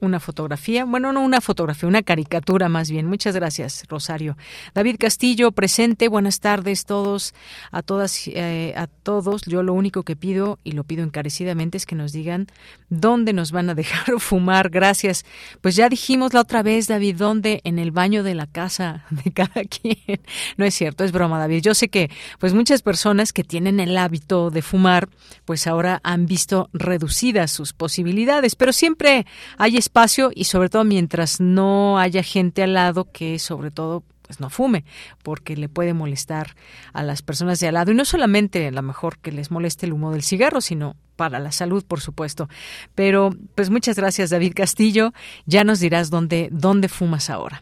una fotografía, bueno, no una fotografía, una caricatura más bien. Muchas gracias, Rosario. David Castillo, presente. Buenas tardes todos, a todas, eh, a todos. Yo lo único que pido y lo pido encarecidamente es que nos digan dónde nos van a dejar fumar. Gracias. Pues ya dijimos la otra vez, David, dónde en el baño de la casa de cada quien. No es cierto, es broma, David. Yo sé que, pues muchas personas que tienen el hábito de fumar, pues ahora han visto reducidas sus posibilidades, pero siempre hay y sobre todo mientras no haya gente al lado que sobre todo pues no fume porque le puede molestar a las personas de al lado. Y no solamente a lo mejor que les moleste el humo del cigarro sino para la salud por supuesto. Pero pues muchas gracias David Castillo. Ya nos dirás dónde dónde fumas ahora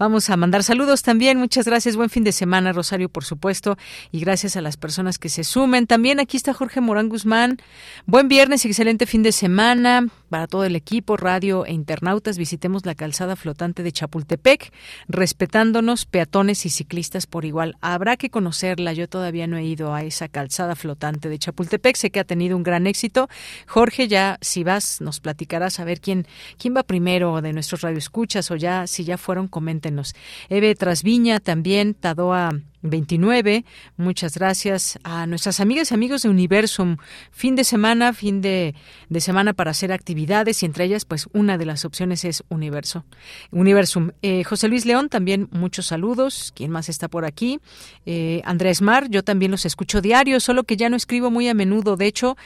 Vamos a mandar saludos también. Muchas gracias. Buen fin de semana, Rosario, por supuesto. Y gracias a las personas que se sumen. También aquí está Jorge Morán Guzmán. Buen viernes y excelente fin de semana para todo el equipo, radio e internautas. Visitemos la calzada flotante de Chapultepec, respetándonos peatones y ciclistas por igual. Habrá que conocerla. Yo todavía no he ido a esa calzada flotante de Chapultepec. Sé que ha tenido un gran éxito. Jorge, ya si vas, nos platicarás a ver quién, quién va primero de nuestros radioescuchas o ya, si ya fueron, comenten Eve Trasviña también, Tadoa 29. Muchas gracias a nuestras amigas y amigos de Universum. Fin de semana, fin de, semana para hacer actividades y entre ellas, pues una de las opciones es Universo. Universum. Eh, José Luis León, también muchos saludos. ¿Quién más está por aquí? Eh, Andrés Mar, yo también los escucho diario, solo que ya no escribo muy a menudo. De hecho,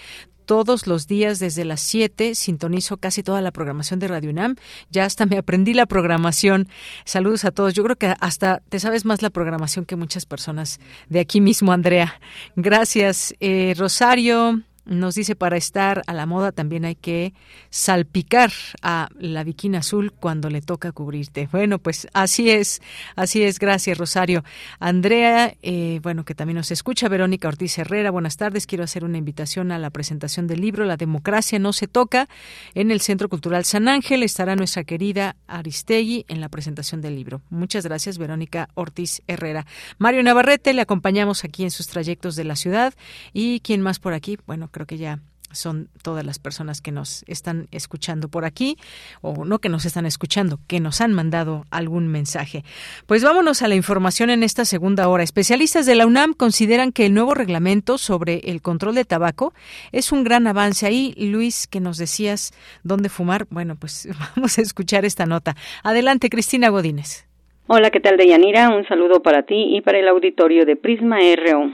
todos los días desde las 7 sintonizo casi toda la programación de Radio UNAM. Ya hasta me aprendí la programación. Saludos a todos. Yo creo que hasta te sabes más la programación que muchas personas de aquí mismo, Andrea. Gracias, eh, Rosario. Nos dice, para estar a la moda también hay que salpicar a la viquina azul cuando le toca cubrirte. Bueno, pues así es, así es. Gracias, Rosario. Andrea, eh, bueno, que también nos escucha. Verónica Ortiz Herrera, buenas tardes. Quiero hacer una invitación a la presentación del libro La democracia no se toca en el Centro Cultural San Ángel. Estará nuestra querida Aristegui en la presentación del libro. Muchas gracias, Verónica Ortiz Herrera. Mario Navarrete, le acompañamos aquí en sus trayectos de la ciudad. ¿Y quién más por aquí? Bueno, creo que ya son todas las personas que nos están escuchando por aquí, o no que nos están escuchando, que nos han mandado algún mensaje. Pues vámonos a la información en esta segunda hora. Especialistas de la UNAM consideran que el nuevo reglamento sobre el control de tabaco es un gran avance. Ahí, Luis, que nos decías dónde fumar, bueno, pues vamos a escuchar esta nota. Adelante, Cristina Godínez. Hola, ¿qué tal, Deyanira? Un saludo para ti y para el auditorio de Prisma RO.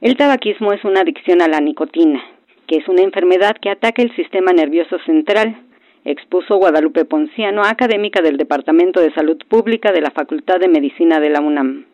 El tabaquismo es una adicción a la nicotina que es una enfermedad que ataca el sistema nervioso central, expuso Guadalupe Ponciano, académica del Departamento de Salud Pública de la Facultad de Medicina de la UNAM.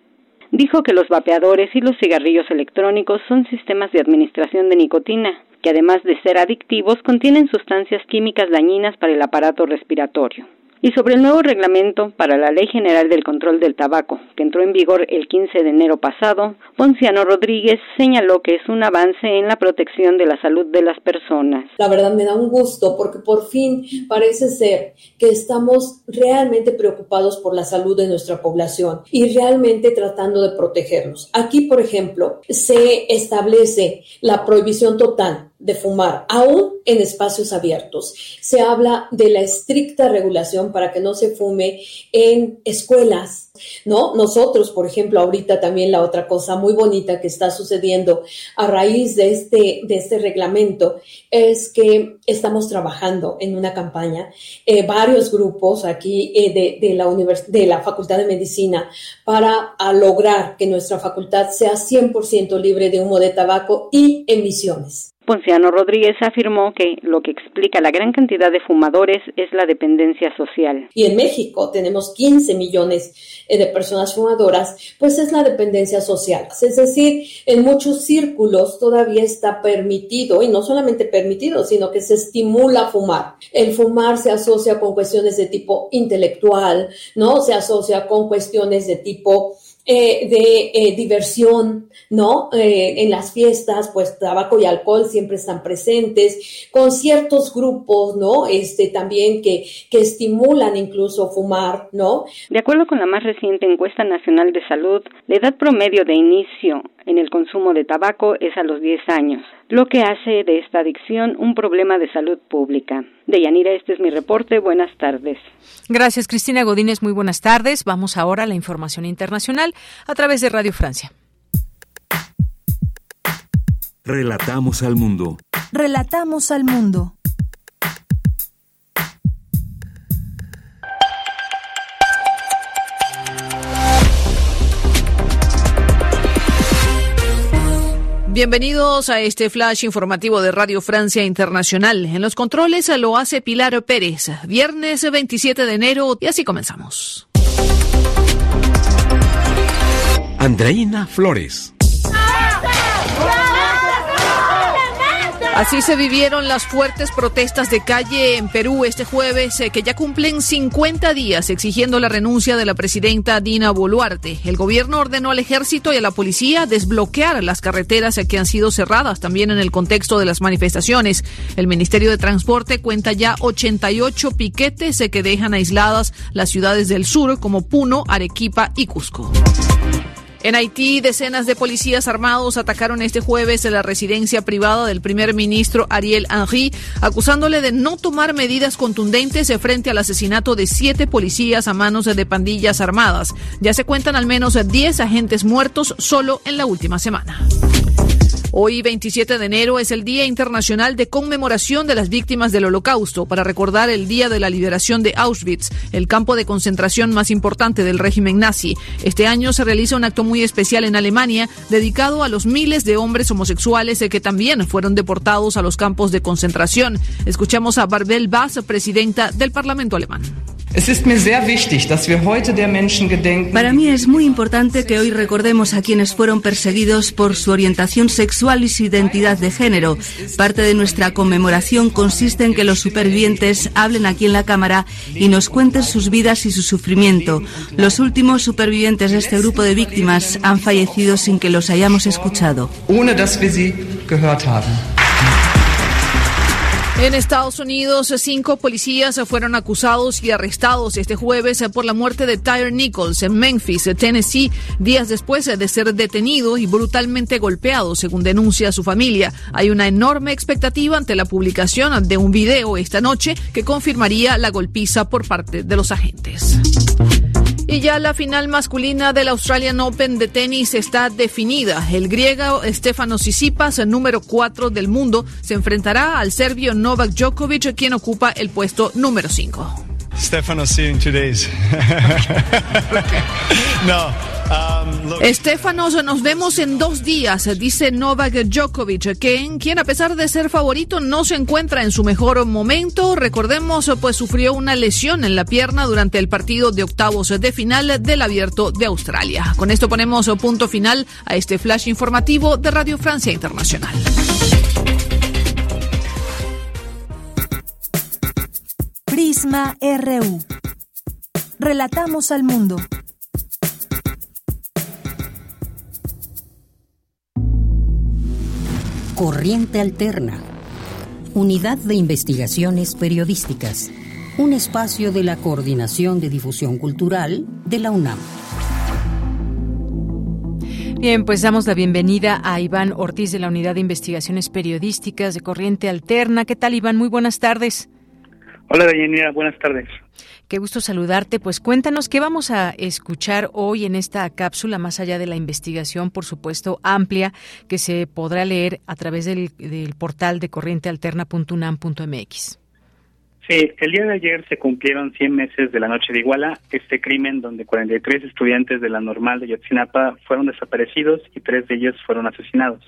Dijo que los vapeadores y los cigarrillos electrónicos son sistemas de administración de nicotina, que además de ser adictivos contienen sustancias químicas dañinas para el aparato respiratorio y sobre el nuevo reglamento para la Ley General del Control del Tabaco, que entró en vigor el 15 de enero pasado, Ponciano Rodríguez señaló que es un avance en la protección de la salud de las personas. La verdad me da un gusto porque por fin parece ser que estamos realmente preocupados por la salud de nuestra población y realmente tratando de protegernos. Aquí, por ejemplo, se establece la prohibición total de fumar, aún en espacios abiertos. Se habla de la estricta regulación para que no se fume en escuelas, ¿no? Nosotros, por ejemplo, ahorita también la otra cosa muy bonita que está sucediendo a raíz de este, de este reglamento es que estamos trabajando en una campaña, eh, varios grupos aquí eh, de, de, la de la Facultad de Medicina para lograr que nuestra facultad sea 100% libre de humo de tabaco y emisiones. Ponciano Rodríguez afirmó que lo que explica la gran cantidad de fumadores es la dependencia social. Y en México tenemos 15 millones de personas fumadoras, pues es la dependencia social. Es decir, en muchos círculos todavía está permitido, y no solamente permitido, sino que se estimula fumar. El fumar se asocia con cuestiones de tipo intelectual, ¿no? Se asocia con cuestiones de tipo eh, de eh, diversión, ¿no? Eh, en las fiestas, pues tabaco y alcohol siempre están presentes, con ciertos grupos, ¿no? Este también que, que estimulan incluso fumar, ¿no? De acuerdo con la más reciente encuesta nacional de salud, la edad promedio de inicio en el consumo de tabaco es a los 10 años, lo que hace de esta adicción un problema de salud pública. Deyanira, este es mi reporte. Buenas tardes. Gracias, Cristina Godínez. Muy buenas tardes. Vamos ahora a la información internacional a través de Radio Francia. Relatamos al mundo. Relatamos al mundo. Bienvenidos a este flash informativo de Radio Francia Internacional. En los controles lo hace Pilar Pérez. Viernes 27 de enero y así comenzamos. Andreina Flores. Así se vivieron las fuertes protestas de calle en Perú este jueves, eh, que ya cumplen 50 días exigiendo la renuncia de la presidenta Dina Boluarte. El gobierno ordenó al ejército y a la policía desbloquear las carreteras que han sido cerradas también en el contexto de las manifestaciones. El Ministerio de Transporte cuenta ya 88 piquetes eh, que dejan aisladas las ciudades del sur como Puno, Arequipa y Cusco. En Haití, decenas de policías armados atacaron este jueves la residencia privada del primer ministro Ariel Henry, acusándole de no tomar medidas contundentes frente al asesinato de siete policías a manos de pandillas armadas. Ya se cuentan al menos 10 agentes muertos solo en la última semana. Hoy, 27 de enero, es el Día Internacional de Conmemoración de las Víctimas del Holocausto, para recordar el Día de la Liberación de Auschwitz, el campo de concentración más importante del régimen nazi. Este año se realiza un acto muy especial en Alemania, dedicado a los miles de hombres homosexuales que también fueron deportados a los campos de concentración. Escuchamos a Barbel Bass, presidenta del Parlamento alemán. Para mí es muy importante que hoy recordemos a quienes fueron perseguidos por su orientación sexual y su identidad de género. Parte de nuestra conmemoración consiste en que los supervivientes hablen aquí en la Cámara y nos cuenten sus vidas y su sufrimiento. Los últimos supervivientes de este grupo de víctimas han fallecido sin que los hayamos escuchado. En Estados Unidos, cinco policías fueron acusados y arrestados este jueves por la muerte de Tyre Nichols en Memphis, Tennessee, días después de ser detenido y brutalmente golpeado, según denuncia su familia. Hay una enorme expectativa ante la publicación de un video esta noche que confirmaría la golpiza por parte de los agentes. Y ya la final masculina del Australian Open de tenis está definida. El griego Stefanos Tsitsipas, el número 4 del mundo, se enfrentará al serbio Novak Djokovic, quien ocupa el puesto número 5. Stefanos, see you in two no. Um, Estefanos, nos vemos en dos días, dice Novak Djokovic, quien a pesar de ser favorito no se encuentra en su mejor momento. Recordemos, pues sufrió una lesión en la pierna durante el partido de octavos de final del Abierto de Australia. Con esto ponemos punto final a este flash informativo de Radio Francia Internacional. Prisma RU. Relatamos al mundo. Corriente Alterna. Unidad de Investigaciones Periodísticas. Un espacio de la Coordinación de Difusión Cultural de la UNAM. Bien, pues damos la bienvenida a Iván Ortiz de la Unidad de Investigaciones Periodísticas de Corriente Alterna. ¿Qué tal, Iván? Muy buenas tardes. Hola, Daniela. Buenas tardes. Qué gusto saludarte. Pues cuéntanos qué vamos a escuchar hoy en esta cápsula, más allá de la investigación, por supuesto, amplia, que se podrá leer a través del, del portal de corrientealterna.unam.mx. Sí, el día de ayer se cumplieron 100 meses de la noche de Iguala, este crimen donde 43 estudiantes de la normal de Yotzinapa fueron desaparecidos y tres de ellos fueron asesinados.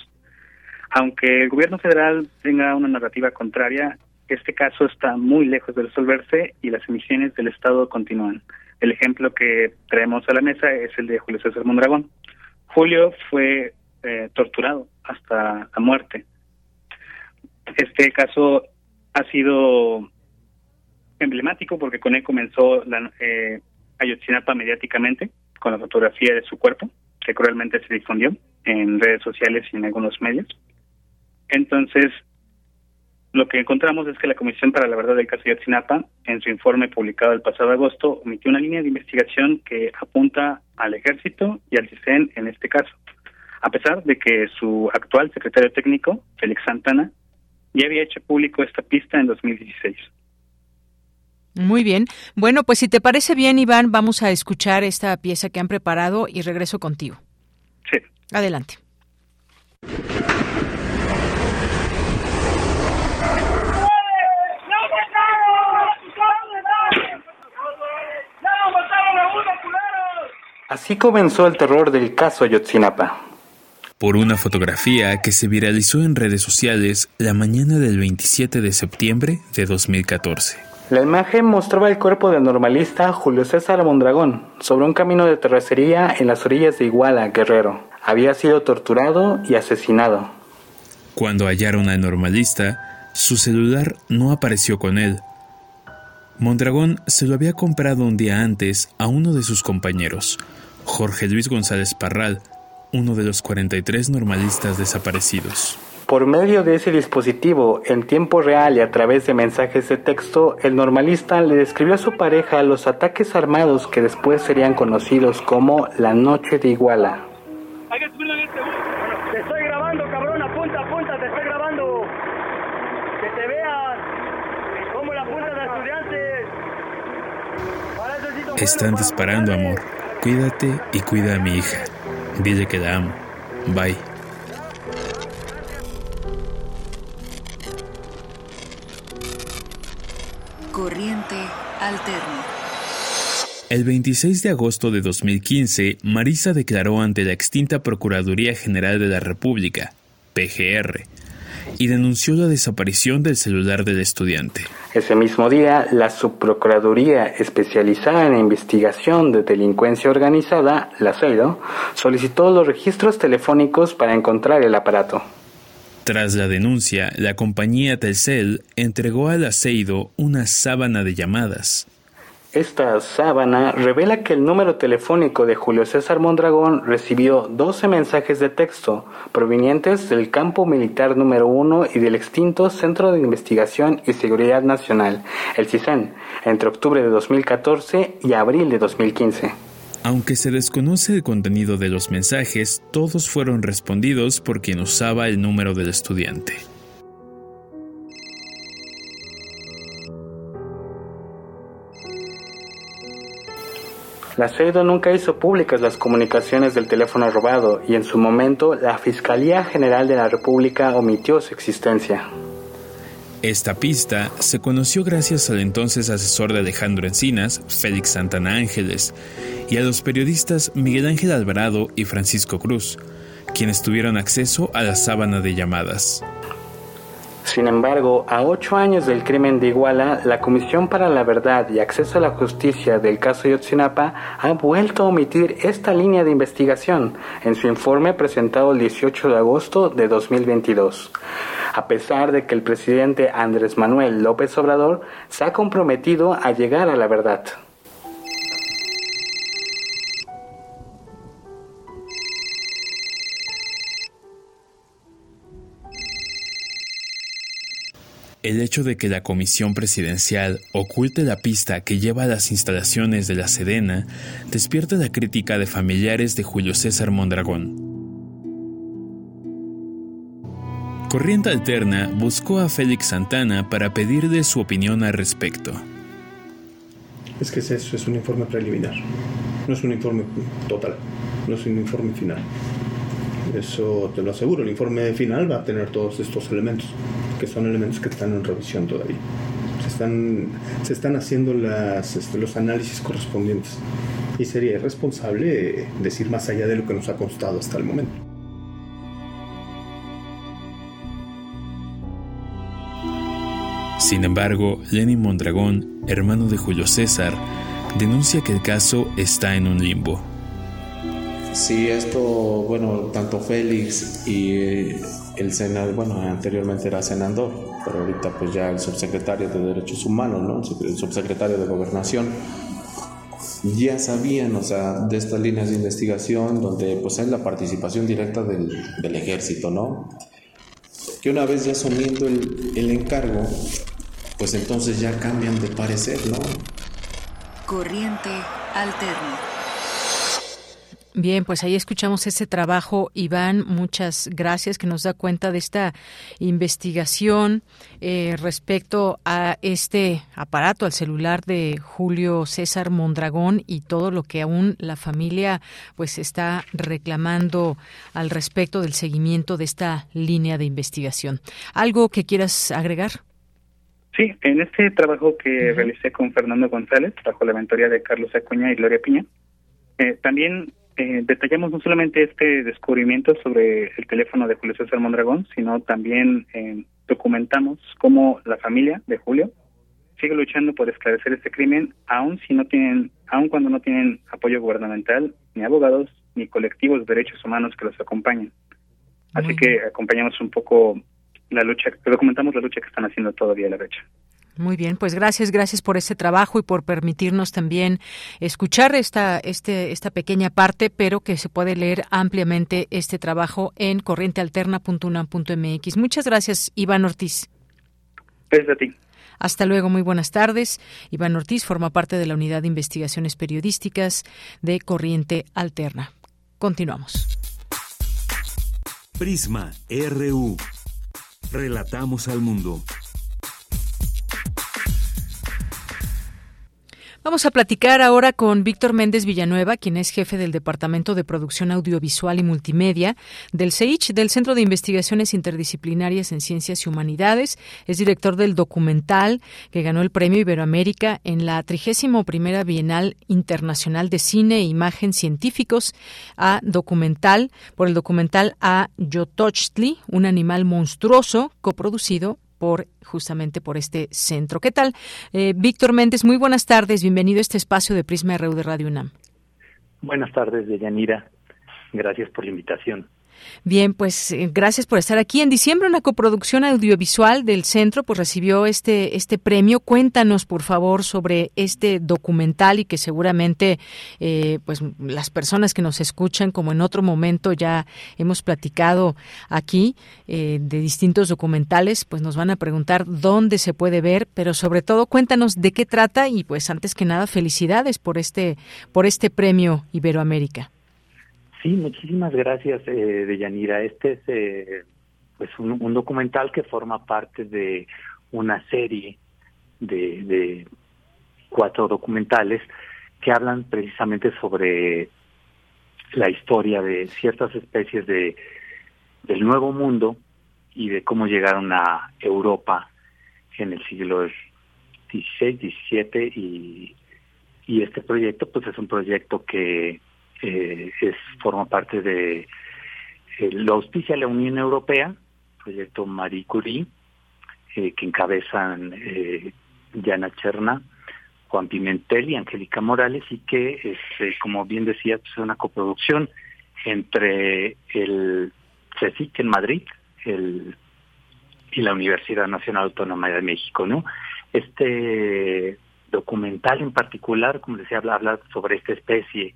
Aunque el gobierno federal tenga una narrativa contraria, este caso está muy lejos de resolverse y las emisiones del Estado continúan. El ejemplo que traemos a la mesa es el de Julio César Mondragón. Julio fue eh, torturado hasta la muerte. Este caso ha sido emblemático porque con él comenzó la, eh, Ayotzinapa mediáticamente con la fotografía de su cuerpo, que cruelmente se difundió en redes sociales y en algunos medios. Entonces, lo que encontramos es que la Comisión para la Verdad del caso Ayotzinapa, en su informe publicado el pasado agosto, omitió una línea de investigación que apunta al ejército y al CISEN en este caso, a pesar de que su actual secretario técnico, Félix Santana, ya había hecho público esta pista en 2016. Muy bien. Bueno, pues si te parece bien, Iván, vamos a escuchar esta pieza que han preparado y regreso contigo. Sí. Adelante. Así comenzó el terror del caso Ayotzinapa. Por una fotografía que se viralizó en redes sociales la mañana del 27 de septiembre de 2014. La imagen mostraba el cuerpo del normalista Julio César Mondragón sobre un camino de terracería en las orillas de Iguala, Guerrero. Había sido torturado y asesinado. Cuando hallaron al normalista, su celular no apareció con él. Mondragón se lo había comprado un día antes a uno de sus compañeros, Jorge Luis González Parral, uno de los 43 normalistas desaparecidos. Por medio de ese dispositivo, en tiempo real y a través de mensajes de texto, el normalista le describió a su pareja los ataques armados que después serían conocidos como la Noche de Iguala. Te estoy grabando, cabrón, apunta, apunta, te estoy grabando. Que te veas como la punta de estudiantes. Están disparando, amor. Cuídate y cuida a mi hija. Dile que la amo. Bye. Corriente Alterna. El 26 de agosto de 2015, Marisa declaró ante la extinta Procuraduría General de la República, PGR, y denunció la desaparición del celular del estudiante. Ese mismo día, la Subprocuraduría especializada en investigación de delincuencia organizada, la CEDO, solicitó los registros telefónicos para encontrar el aparato. Tras la denuncia, la compañía Telcel entregó al aceido una sábana de llamadas. Esta sábana revela que el número telefónico de Julio César Mondragón recibió 12 mensajes de texto provenientes del campo militar número 1 y del extinto Centro de Investigación y Seguridad Nacional, el CISEN, entre octubre de 2014 y abril de 2015. Aunque se desconoce el contenido de los mensajes, todos fueron respondidos por quien usaba el número del estudiante. La CEDO nunca hizo públicas las comunicaciones del teléfono robado y en su momento la Fiscalía General de la República omitió su existencia. Esta pista se conoció gracias al entonces asesor de Alejandro Encinas, Félix Santana Ángeles, y a los periodistas Miguel Ángel Alvarado y Francisco Cruz, quienes tuvieron acceso a la sábana de llamadas. Sin embargo, a ocho años del crimen de Iguala, la Comisión para la Verdad y Acceso a la Justicia del caso Yotzinapa ha vuelto a omitir esta línea de investigación en su informe presentado el 18 de agosto de 2022 a pesar de que el presidente Andrés Manuel López Obrador se ha comprometido a llegar a la verdad. El hecho de que la Comisión Presidencial oculte la pista que lleva a las instalaciones de la Sedena despierta la crítica de familiares de Julio César Mondragón. Corriente Alterna buscó a Félix Santana para pedirle su opinión al respecto. Es que es eso, es un informe preliminar, no es un informe total, no es un informe final. Eso te lo aseguro, el informe final va a tener todos estos elementos, que son elementos que están en revisión todavía. Se están, se están haciendo este, los análisis correspondientes y sería irresponsable decir más allá de lo que nos ha constado hasta el momento. Sin embargo, Lenin Mondragón, hermano de Julio César, denuncia que el caso está en un limbo. Sí, esto, bueno, tanto Félix y el senador, bueno, anteriormente era senador, pero ahorita pues ya el subsecretario de Derechos Humanos, ¿no? El subsecretario de Gobernación, ya sabían, o sea, de estas líneas de investigación donde pues hay la participación directa del, del ejército, ¿no? Que una vez ya asumiendo el, el encargo, pues entonces ya cambian de parecer, ¿no? Corriente alterna. Bien, pues ahí escuchamos ese trabajo, Iván. Muchas gracias que nos da cuenta de esta investigación eh, respecto a este aparato, al celular de Julio César Mondragón y todo lo que aún la familia pues está reclamando al respecto del seguimiento de esta línea de investigación. ¿Algo que quieras agregar? Sí, en este trabajo que realicé con Fernando González, bajo la mentoría de Carlos Acuña y Gloria Piña, eh, también eh, detallamos no solamente este descubrimiento sobre el teléfono de Julio César Mondragón, sino también eh, documentamos cómo la familia de Julio sigue luchando por esclarecer este crimen, aun si no tienen, aun cuando no tienen apoyo gubernamental, ni abogados, ni colectivos de derechos humanos que los acompañen. Así que acompañamos un poco la lucha, documentamos la lucha que están haciendo todavía la fecha. Muy bien, pues gracias, gracias por ese trabajo y por permitirnos también escuchar esta, este, esta pequeña parte, pero que se puede leer ampliamente este trabajo en corrientealterna.unam.mx. Muchas gracias, Iván Ortiz. Gracias a ti. Hasta luego, muy buenas tardes. Iván Ortiz forma parte de la Unidad de Investigaciones Periodísticas de Corriente Alterna. Continuamos. Prisma RU. Relatamos al mundo. Vamos a platicar ahora con Víctor Méndez Villanueva, quien es jefe del Departamento de Producción Audiovisual y Multimedia del CEICH, del Centro de Investigaciones Interdisciplinarias en Ciencias y Humanidades. Es director del documental que ganó el Premio Iberoamérica en la 31 Bienal Internacional de Cine e Imagen Científicos a documental por el documental A Yotochtli, un animal monstruoso, coproducido por justamente por este centro. ¿Qué tal? Eh, Víctor Méndez, muy buenas tardes. Bienvenido a este espacio de Prisma RU de Radio UNAM. Buenas tardes, Deyanira. Gracias por la invitación. Bien, pues eh, gracias por estar aquí. En diciembre una coproducción audiovisual del centro pues recibió este este premio. Cuéntanos por favor sobre este documental y que seguramente eh, pues las personas que nos escuchan como en otro momento ya hemos platicado aquí eh, de distintos documentales pues nos van a preguntar dónde se puede ver, pero sobre todo cuéntanos de qué trata y pues antes que nada felicidades por este por este premio Iberoamérica. Sí, muchísimas gracias, eh, Deyanira. Este es eh, pues un, documental que forma parte de una serie de, de cuatro documentales que hablan precisamente sobre la historia de ciertas especies de del Nuevo Mundo y de cómo llegaron a Europa en el siglo XVI, XVII y, y este proyecto pues es un proyecto que eh, es forma parte de eh, lo auspicia la Unión Europea, proyecto Marie Curie, eh, que encabezan eh, Diana Cherna, Juan Pimentel y Angélica Morales, y que es, eh, como bien decía, pues, es una coproducción entre el CSIC en Madrid el, y la Universidad Nacional Autónoma de México, ¿no? Este documental en particular, como decía, habla, habla sobre esta especie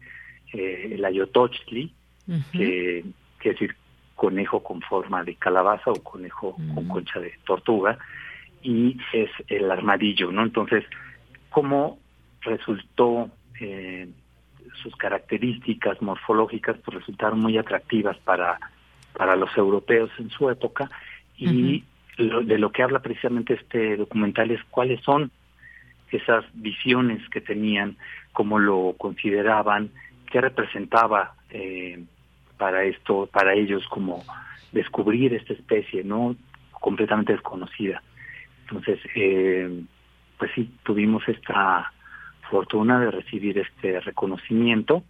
eh, el ayotochtli, que, que, es decir conejo con forma de calabaza o conejo con concha de tortuga, y es el armadillo, ¿no? Entonces, ¿cómo resultó eh, sus características morfológicas pues resultaron muy atractivas para, para los europeos en su época Y de lo que habla precisamente este documental es cuáles son esas visiones que tenían, cómo lo consideraban, qué representaba eh, para esto, para ellos como descubrir esta especie, ¿no? Completamente desconocida. Entonces, eh, pues sí, tuvimos esta fortuna de recibir este reconocimiento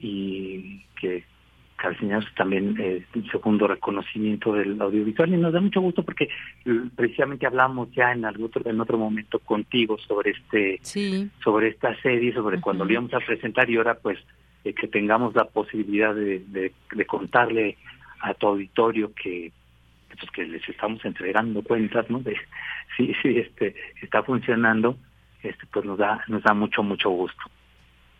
y que Calciñas también eh, el segundo reconocimiento del audiovisual y nos da mucho gusto porque eh, precisamente hablamos ya en algún otro, en otro momento contigo sobre este sobre esta serie sobre cuando lo íbamos a presentar y ahora pues que tengamos la posibilidad de, de, contarle a tu auditorio que pues, que les estamos entregando cuentas no de si si este está funcionando este pues nos da nos da mucho mucho gusto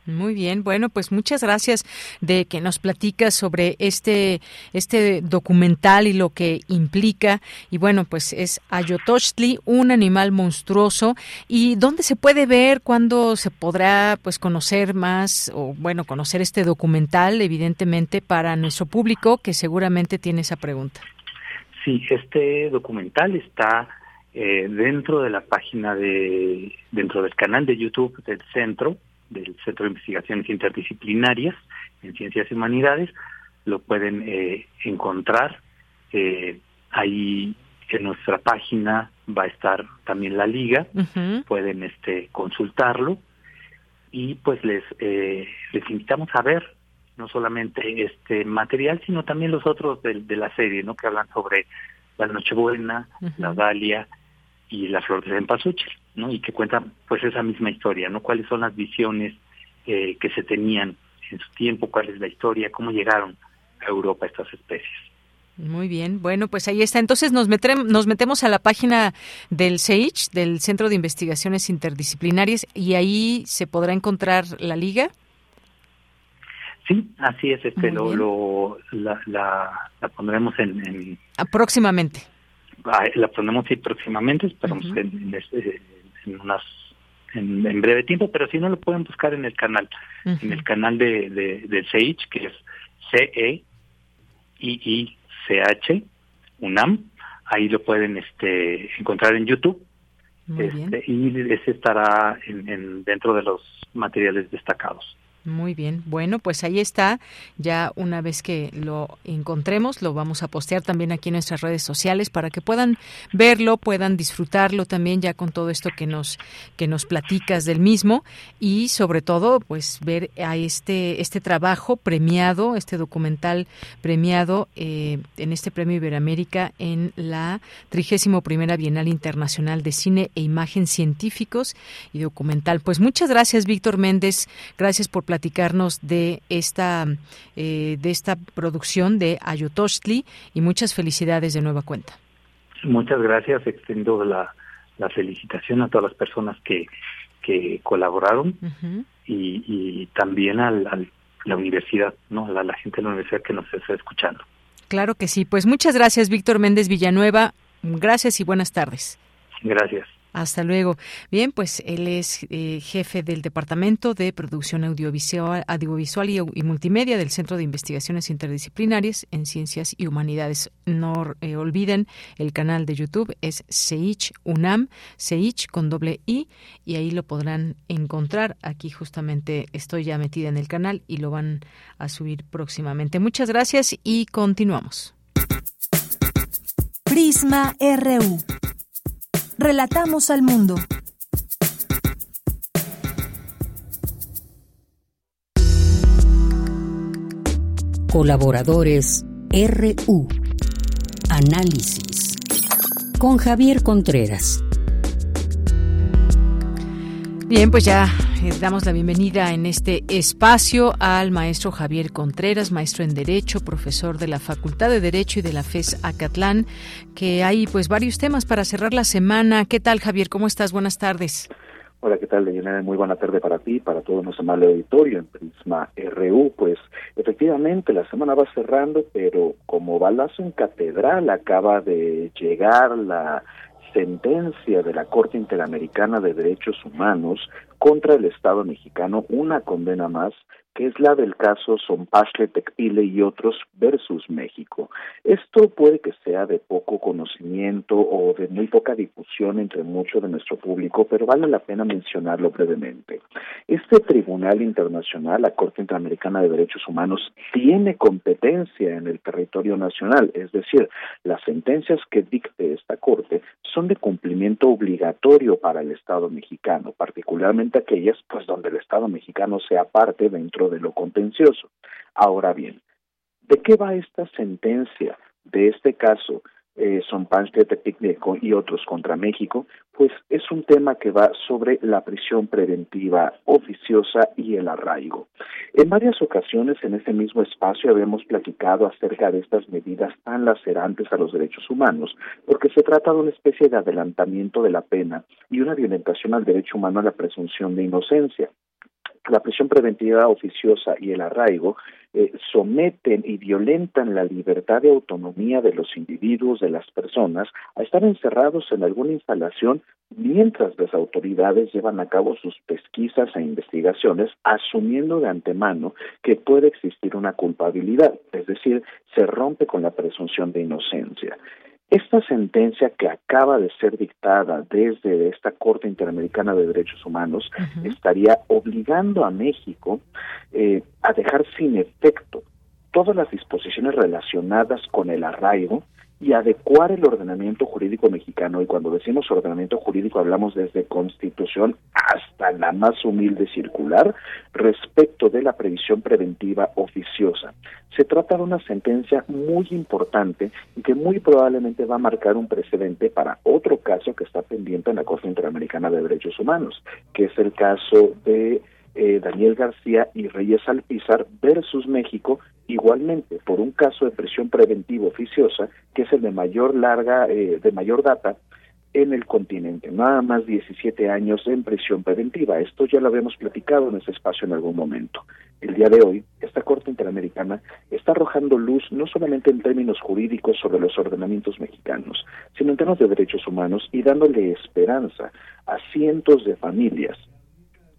muy bien, bueno, pues muchas gracias de que nos platicas sobre este este documental y lo que implica. Y bueno, pues es Ayotochtli, un animal monstruoso. Y dónde se puede ver, cuándo se podrá pues conocer más o bueno, conocer este documental evidentemente para nuestro público que seguramente tiene esa pregunta. Sí, este documental está eh, dentro de la página de dentro del canal de YouTube del centro del Centro de Investigaciones Interdisciplinarias en Ciencias y Humanidades, lo pueden eh, encontrar. Eh, ahí en nuestra página va a estar también la liga, pueden este consultarlo y pues les eh, les invitamos a ver no solamente este material sino también los otros de, de la serie, ¿no? Que hablan sobre la Nochebuena, la Dalia y la Flor de Cempasúchil. ¿No? Y que cuenta pues esa misma historia, ¿no? Cuáles son las visiones eh, que se tenían en su tiempo, cuál es la historia, cómo llegaron a Europa estas especies. Muy bien, bueno, pues ahí está. Entonces nos, nos metemos a la página del CEICH, del Centro de Investigaciones Interdisciplinarias, y ahí se podrá encontrar la liga. Sí, así es. Este, lo, lo la, la, pondremos en, en... próximamente. Ah, la pondremos sí próximamente, esperamos en, este, en unas en, breve tiempo, pero si no lo pueden buscar en el canal, en el canal de, de, de CEICH, que es C-E-I-I-C-H, UNAM, ahí lo pueden este encontrar en YouTube. Este, y ese estará en, dentro de los materiales destacados. Muy bien. Bueno, pues ahí está. Ya una vez que lo encontremos, lo vamos a postear también aquí en nuestras redes sociales para que puedan verlo, puedan disfrutarlo también ya con todo esto que nos que nos platicas del mismo y sobre todo pues ver a este este trabajo premiado, este documental premiado eh, en este Premio Iberoamérica en la 31 primera Bienal Internacional de Cine e Imagen Científicos y Documental. Pues muchas gracias, Víctor Méndez. Gracias por platicarnos de esta, eh, de esta producción de Ayotochtli y muchas felicidades de nueva cuenta. Muchas gracias, extiendo la, la felicitación a todas las personas que, que colaboraron y, también al, a la universidad, ¿no? A la, gente de la universidad que nos está escuchando. Claro que sí. Pues muchas gracias, Víctor Méndez Villanueva. Gracias y buenas tardes. Gracias. Hasta luego. Bien, pues él es eh, jefe del Departamento de Producción Audiovisual, y, Multimedia del Centro de Investigaciones Interdisciplinarias en Ciencias y Humanidades. No eh, olviden, el canal de YouTube es Seich UNAM, Seich con doble I, y ahí lo podrán encontrar. Aquí justamente estoy ya metida en el canal y lo van a subir próximamente. Muchas gracias y continuamos. Prisma RU. Relatamos al mundo. Colaboradores RU. Análisis. Con Javier Contreras. Bien, pues ya damos la bienvenida en este espacio al maestro Javier Contreras, maestro en Derecho, profesor de la Facultad de Derecho y de la FES Acatlán, que hay pues varios temas para cerrar la semana. ¿Qué tal, Javier? ¿Cómo estás? Buenas tardes. Hola, ¿qué tal, Leonel? Muy buena tarde para ti, para todo nuestro amable auditorio en Prisma RU. Pues efectivamente la semana va cerrando, pero como balazo en catedral acaba de llegar la sentencia de la Corte Interamericana de Derechos Humanos contra el Estado mexicano, una condena más que es la del caso Sompashle Tecpile y otros versus México. Esto puede que sea de poco conocimiento o de muy poca difusión entre mucho de nuestro público, pero vale la pena mencionarlo brevemente. Este Tribunal Internacional, la Corte Interamericana de Derechos Humanos, tiene competencia en el territorio nacional, es decir, las sentencias que dicte esta Corte son de cumplimiento obligatorio para el Estado mexicano, particularmente aquellas pues donde el Estado mexicano sea parte dentro de lo contencioso. Ahora bien, ¿de qué va esta sentencia de este caso eh, son y otros contra México, pues es un tema que va sobre la prisión preventiva oficiosa y el arraigo. En varias ocasiones en este mismo espacio habíamos platicado acerca de estas medidas tan lacerantes a los derechos humanos, porque se trata de una especie de adelantamiento de la pena y una violentación al derecho humano a la presunción de inocencia la prisión preventiva oficiosa y el arraigo eh, someten y violentan la libertad de autonomía de los individuos, de las personas, a estar encerrados en alguna instalación mientras las autoridades llevan a cabo sus pesquisas e investigaciones, asumiendo de antemano que puede existir una culpabilidad, es decir, se rompe con la presunción de inocencia. Esta sentencia que acaba de ser dictada desde esta Corte Interamericana de Derechos Humanos estaría obligando a México eh, a dejar sin efecto todas las disposiciones relacionadas con el arraigo y adecuar el ordenamiento jurídico mexicano. Y cuando decimos ordenamiento jurídico hablamos desde constitución hasta la más humilde circular respecto de la previsión preventiva oficiosa. Se trata de una sentencia muy importante y que muy probablemente va a marcar un precedente para otro caso que está pendiente en la Corte Interamericana de Derechos Humanos, que es el caso de eh, Daniel García y Reyes Alpizar versus México, igualmente por un caso de prisión preventiva oficiosa, que es el de mayor larga, eh, de mayor data en el continente, nada más 17 años en prisión preventiva. Esto ya lo habíamos platicado en ese espacio en algún momento. El día de hoy, esta Corte Interamericana está arrojando luz no solamente en términos jurídicos sobre los ordenamientos mexicanos, sino en términos de derechos humanos y dándole esperanza a cientos de familias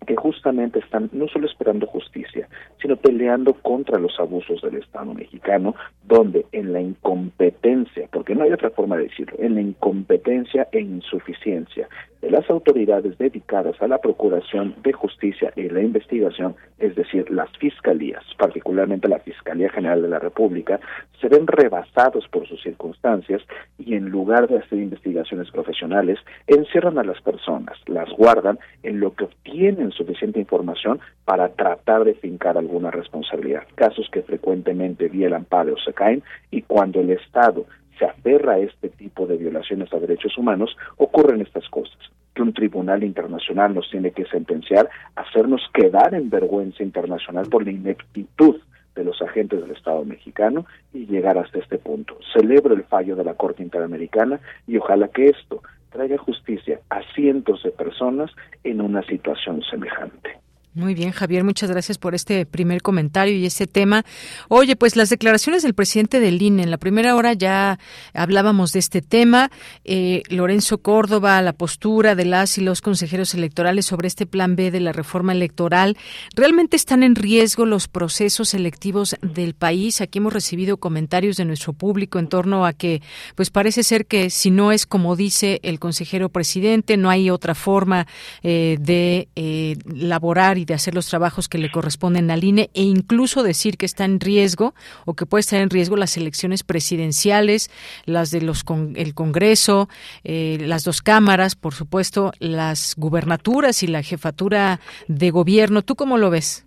que justamente están no solo esperando justicia, sino peleando contra los abusos del Estado mexicano, donde en la incompetencia, porque no hay otra forma de decirlo, en la incompetencia e insuficiencia de las autoridades dedicadas a la procuración de justicia y la investigación, es decir, las fiscalías, particularmente la Fiscalía General de la República, se ven rebasados por sus circunstancias y en lugar de hacer investigaciones profesionales, encierran a las personas, las guardan en lo que obtienen suficiente información para tratar de fincar alguna responsabilidad. Casos que frecuentemente violan padres se caen y cuando el Estado se aferra a este tipo de violaciones a derechos humanos, ocurren estas cosas que un tribunal internacional nos tiene que sentenciar, hacernos quedar en vergüenza internacional por la ineptitud de los agentes del Estado mexicano y llegar hasta este punto. Celebro el fallo de la Corte Interamericana y ojalá que esto traiga justicia a cientos de personas en una situación semejante. Muy bien, Javier, muchas gracias por este primer comentario y este tema. Oye, pues las declaraciones del presidente del INE, en la primera hora ya hablábamos de este tema. Eh, Lorenzo Córdoba, la postura de las y los consejeros electorales sobre este plan B de la reforma electoral. ¿Realmente están en riesgo los procesos electivos del país? Aquí hemos recibido comentarios de nuestro público en torno a que, pues parece ser que si no es como dice el consejero presidente, no hay otra forma eh, de eh, laborar y de hacer los trabajos que le corresponden al INE e incluso decir que está en riesgo o que puede estar en riesgo las elecciones presidenciales, las de los el Congreso, eh, las dos cámaras, por supuesto, las gubernaturas y la jefatura de gobierno. ¿Tú cómo lo ves?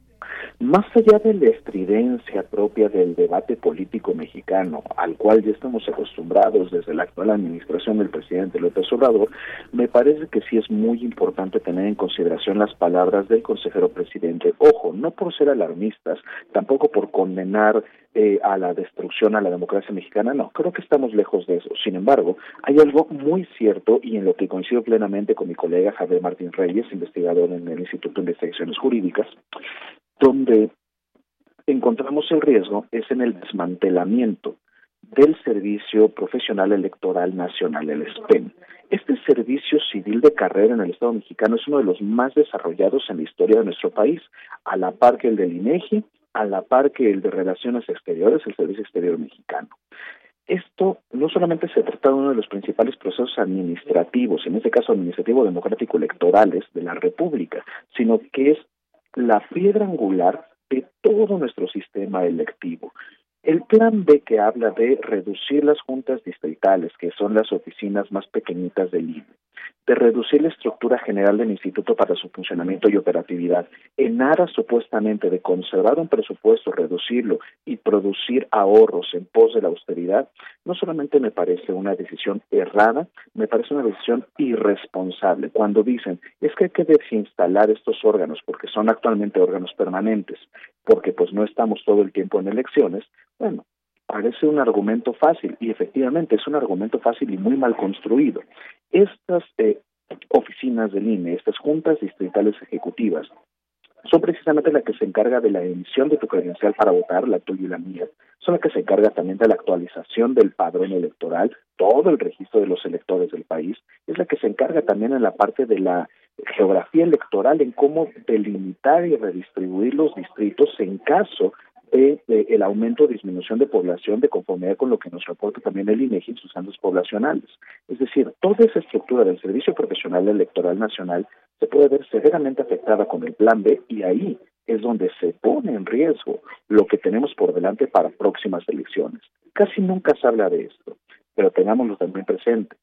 Más allá de la estridencia propia del debate político mexicano, al cual ya estamos acostumbrados desde la actual administración del presidente López Obrador, me parece que sí es muy importante tener en consideración las palabras del consejero presidente. Ojo, no por ser alarmistas, tampoco por condenar eh, a la destrucción a la democracia mexicana, no, creo que estamos lejos de eso. Sin embargo, hay algo muy cierto y en lo que coincido plenamente con mi colega Javier Martín Reyes, investigador en el Instituto de Investigaciones Jurídicas, donde encontramos el riesgo es en el desmantelamiento del Servicio Profesional Electoral Nacional, el SPEN. Este servicio civil de carrera en el Estado mexicano es uno de los más desarrollados en la historia de nuestro país, a la par que el del INEGI, a la par que el de Relaciones Exteriores, el Servicio Exterior Mexicano. Esto no solamente se trata de uno de los principales procesos administrativos, en este caso administrativo democrático electorales de la República, sino que es la piedra angular de todo nuestro sistema electivo. El plan B que habla de reducir las juntas distritales, que son las oficinas más pequeñitas del INE, de reducir la estructura general del instituto para su funcionamiento y operatividad, en aras supuestamente de conservar un presupuesto, reducirlo y producir ahorros en pos de la austeridad, no solamente me parece una decisión errada, me parece una decisión irresponsable. Cuando dicen es que hay que desinstalar estos órganos porque son actualmente órganos permanentes, porque pues no estamos todo el tiempo en elecciones, bueno, parece un argumento fácil y efectivamente es un argumento fácil y muy mal construido. Estas eh, oficinas del INE, estas juntas distritales ejecutivas, son precisamente las que se encarga de la emisión de tu credencial para votar, la tuya y la mía, son las que se encarga también de la actualización del padrón electoral, todo el registro de los electores del país, es la que se encarga también en la parte de la geografía electoral, en cómo delimitar y redistribuir los distritos en caso el aumento o disminución de población de conformidad con lo que nos reporta también el INEGI en sus ándalos poblacionales. Es decir, toda esa estructura del Servicio Profesional Electoral Nacional se puede ver severamente afectada con el Plan B y ahí es donde se pone en riesgo lo que tenemos por delante para próximas elecciones. Casi nunca se habla de esto, pero tengámoslo también presente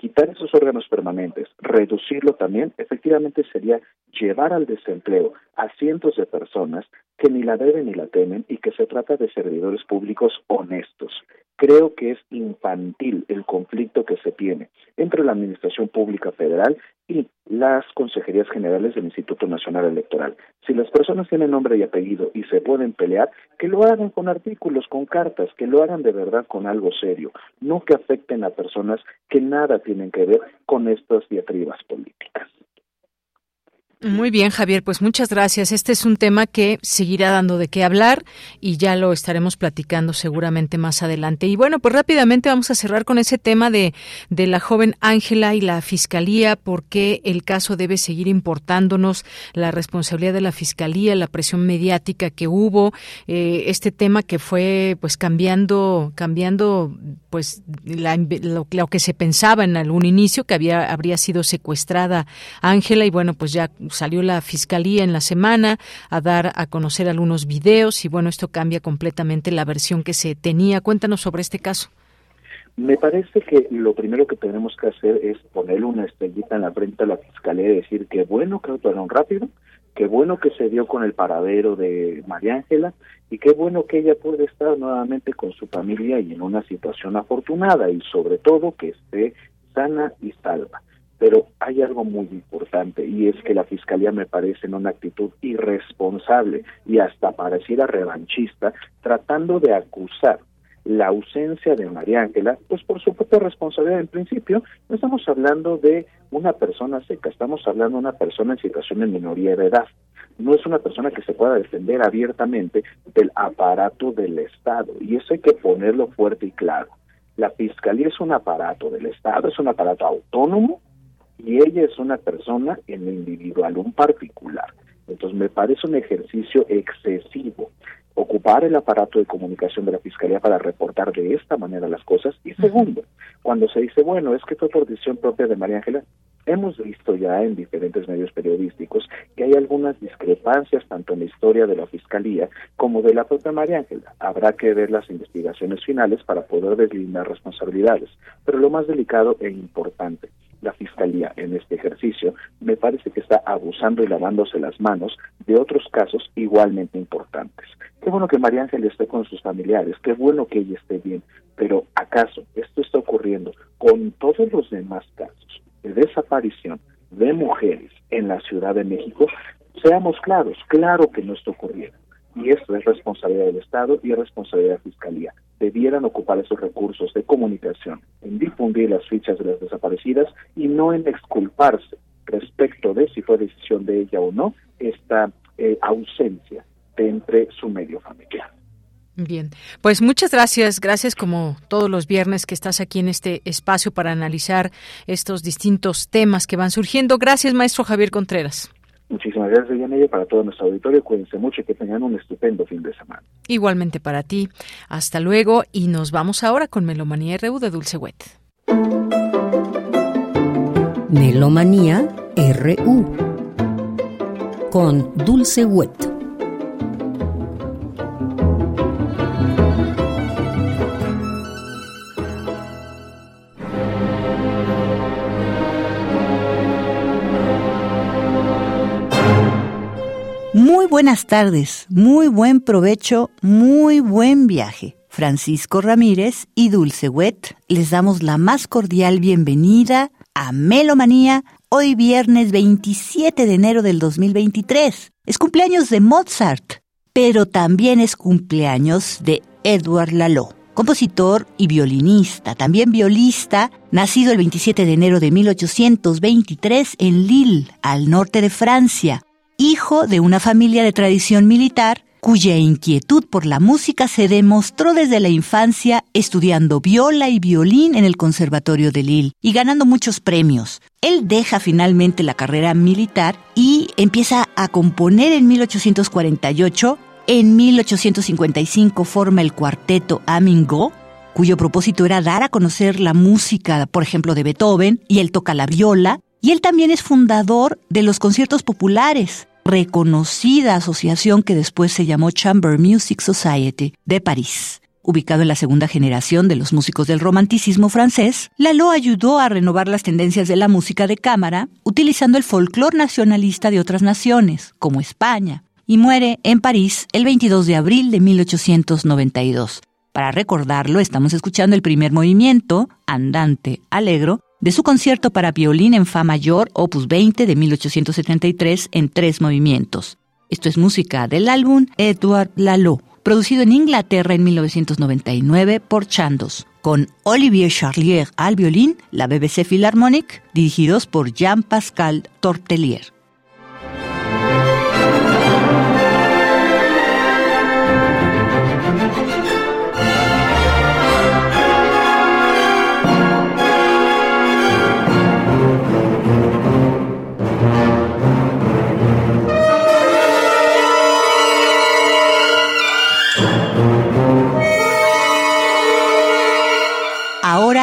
quitar esos órganos permanentes, reducirlo también, efectivamente sería llevar al desempleo a cientos de personas que ni la deben ni la temen y que se trata de servidores públicos honestos. Creo que es infantil el conflicto que se tiene entre la Administración Pública Federal y las consejerías generales del Instituto Nacional Electoral. Si las personas tienen nombre y apellido y se pueden pelear, que lo hagan con artículos, con cartas, que lo hagan de verdad con algo serio, no que afecten a personas que nada tienen que ver con estas diatribas políticas. Muy bien, Javier, pues muchas gracias. Este es un tema que seguirá dando de qué hablar y ya lo estaremos platicando seguramente más adelante. Y bueno, pues rápidamente vamos a cerrar con ese tema de, de la joven Ángela y la Fiscalía, porque el caso debe seguir importándonos, la responsabilidad de la Fiscalía, la presión mediática que hubo, eh, este tema que fue pues cambiando, cambiando pues lo, lo, que se pensaba en algún inicio, que había, habría sido secuestrada Ángela y bueno, pues ya salió la fiscalía en la semana a dar a conocer algunos videos y bueno, esto cambia completamente la versión que se tenía. Cuéntanos sobre este caso. Me parece que lo primero que tenemos que hacer es ponerle una estrellita en la frente a la fiscalía y decir que bueno que actuaron rápido, qué bueno que se dio con el paradero de María Ángela y qué bueno que ella puede estar nuevamente con su familia y en una situación afortunada y sobre todo que esté sana y salva. Pero hay algo muy importante y es que la Fiscalía me parece en una actitud irresponsable y hasta pareciera revanchista, tratando de acusar la ausencia de María Ángela, pues por su propia responsabilidad en principio, no estamos hablando de una persona seca, estamos hablando de una persona en situación de minoría de edad. No es una persona que se pueda defender abiertamente del aparato del Estado y eso hay que ponerlo fuerte y claro. La Fiscalía es un aparato del Estado, es un aparato autónomo y ella es una persona en lo individual, un particular. Entonces me parece un ejercicio excesivo ocupar el aparato de comunicación de la Fiscalía para reportar de esta manera las cosas. Y segundo, cuando se dice, bueno, es que fue por decisión propia de María Ángela, hemos visto ya en diferentes medios periodísticos que hay algunas discrepancias tanto en la historia de la Fiscalía como de la propia María Ángela. Habrá que ver las investigaciones finales para poder deslindar responsabilidades. Pero lo más delicado e importante, la Fiscalía en este ejercicio me parece que está abusando y lavándose las manos de otros casos igualmente importantes. Qué bueno que María Ángel esté con sus familiares, qué bueno que ella esté bien, pero ¿acaso esto está ocurriendo con todos los demás casos de desaparición de mujeres en la Ciudad de México? Seamos claros, claro que no está ocurriendo. Y esto es responsabilidad del Estado y es responsabilidad de la Fiscalía debieran ocupar esos recursos de comunicación en difundir las fichas de las desaparecidas y no en exculparse respecto de si fue decisión de ella o no esta eh, ausencia de entre su medio familiar. Bien, pues muchas gracias, gracias como todos los viernes que estás aquí en este espacio para analizar estos distintos temas que van surgiendo. Gracias, maestro Javier Contreras. Muchísimas gracias, Yanella, para todo nuestro auditorio. Cuídense mucho y que tengan un estupendo fin de semana. Igualmente para ti. Hasta luego y nos vamos ahora con Melomanía RU de Dulce Wet. Melomanía RU con Dulce Wet. Muy buenas tardes, muy buen provecho, muy buen viaje. Francisco Ramírez y Dulce Wet les damos la más cordial bienvenida a Melomanía hoy viernes 27 de enero del 2023. Es cumpleaños de Mozart, pero también es cumpleaños de Edward Lalo, compositor y violinista, también violista, nacido el 27 de enero de 1823 en Lille, al norte de Francia hijo de una familia de tradición militar cuya inquietud por la música se demostró desde la infancia estudiando viola y violín en el Conservatorio de Lille y ganando muchos premios. Él deja finalmente la carrera militar y empieza a componer en 1848. En 1855 forma el cuarteto Amingo, cuyo propósito era dar a conocer la música, por ejemplo, de Beethoven, y él toca la viola. Y él también es fundador de los conciertos populares, reconocida asociación que después se llamó Chamber Music Society de París. Ubicado en la segunda generación de los músicos del romanticismo francés, Lalo ayudó a renovar las tendencias de la música de cámara utilizando el folclore nacionalista de otras naciones, como España, y muere en París el 22 de abril de 1892. Para recordarlo, estamos escuchando el primer movimiento, Andante Alegro, de su concierto para violín en Fa mayor, opus 20 de 1873 en tres movimientos. Esto es música del álbum Edward Lalo, producido en Inglaterra en 1999 por Chandos, con Olivier Charlier al violín, la BBC Philharmonic, dirigidos por Jean-Pascal Tortelier.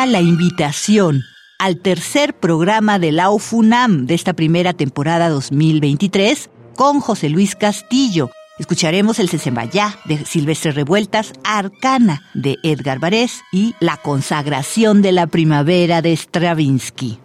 La invitación al tercer programa de la UFUNAM de esta primera temporada 2023 con José Luis Castillo. Escucharemos el Sesembayá de Silvestre Revueltas, Arcana de Edgar Varés y La consagración de la primavera de Stravinsky.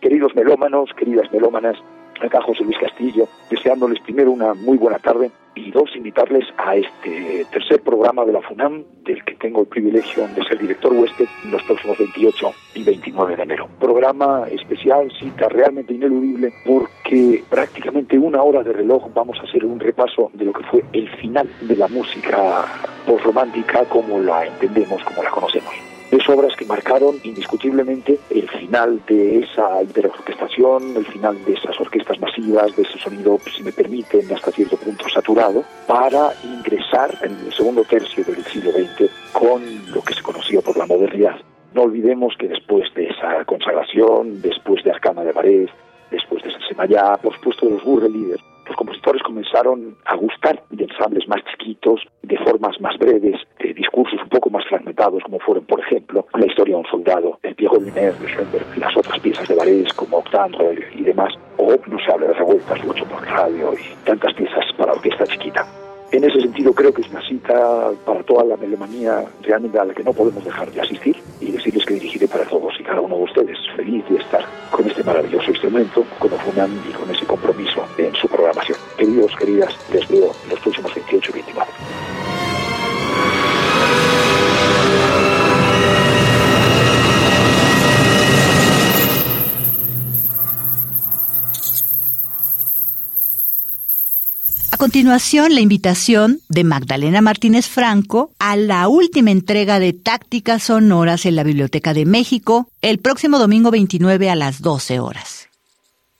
Queridos melómanos, queridas melómanas, acá José Luis Castillo, deseándoles primero una muy buena tarde y dos, invitarles a este tercer programa de la FUNAM, del que tengo el privilegio de ser director huésped los próximos 28 y 29 de enero. Programa especial, cita realmente ineludible, porque prácticamente una hora de reloj vamos a hacer un repaso de lo que fue el final de la música postromántica como la entendemos, como la conocemos. Es obras que marcaron indiscutiblemente el final de esa interorquestación, el final de esas orquestas masivas, de ese sonido, si me permiten, hasta cierto punto saturado, para ingresar en el segundo tercio del siglo XX con lo que se conocía por la modernidad. No olvidemos que después de esa consagración, después de Arcana de Varese, después de Semayá, por supuesto de los Burre Líderes, los compositores comenzaron a gustar de ensambles más chiquitos, de formas más breves, discursos un poco más fragmentados, como fueron, por ejemplo, La historia de un soldado, El viejo Lumière de Schoenberg, las otras piezas de Varese como Octandre y demás, o No se habla de revueltas, Lucho por radio y tantas piezas para orquesta chiquita. En ese sentido creo que es una cita para toda la melomanía realmente a la que no podemos dejar de asistir y decirles que dirigiré para todos y cada uno de ustedes feliz de estar con este maravilloso instrumento, como FUNAM y con ese compromiso en su programación. Queridos, queridas, les veo en los próximos 28 y 29. A continuación, la invitación de Magdalena Martínez Franco a la última entrega de Tácticas Sonoras en la Biblioteca de México el próximo domingo 29 a las 12 horas.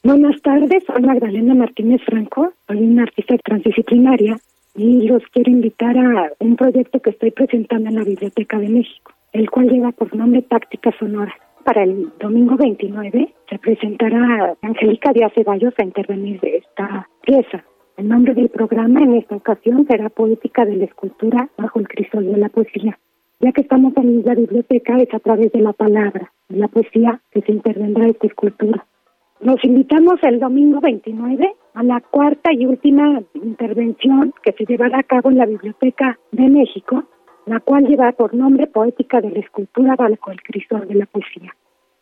Buenas tardes, soy Magdalena Martínez Franco, soy una artista transdisciplinaria y los quiero invitar a un proyecto que estoy presentando en la Biblioteca de México, el cual lleva por nombre Táctica Sonora. Para el domingo 29 se presentará Angélica Díaz Ceballos a intervenir de esta pieza. El nombre del programa en esta ocasión será Poética de la Escultura bajo el crisol de la poesía. Ya que estamos en la biblioteca es a través de la palabra, de la poesía, que se intervendrá esta escultura. Nos invitamos el domingo 29 a la cuarta y última intervención que se llevará a cabo en la Biblioteca de México, la cual lleva por nombre Poética de la Escultura bajo el crisol de la poesía.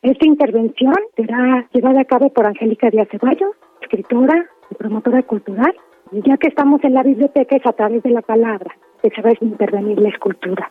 Esta intervención será llevada a cabo por Angélica Díaz Ceballos, escritora y promotora cultural, ya que estamos en la biblioteca es a través de la palabra que se va a intervenir la escultura.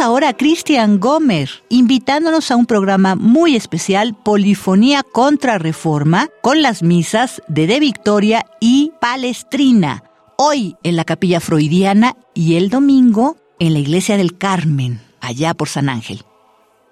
Ahora a Cristian Gómez invitándonos a un programa muy especial, Polifonía contra Reforma, con las misas de De Victoria y Palestrina, hoy en la Capilla Freudiana y el domingo en la Iglesia del Carmen, allá por San Ángel.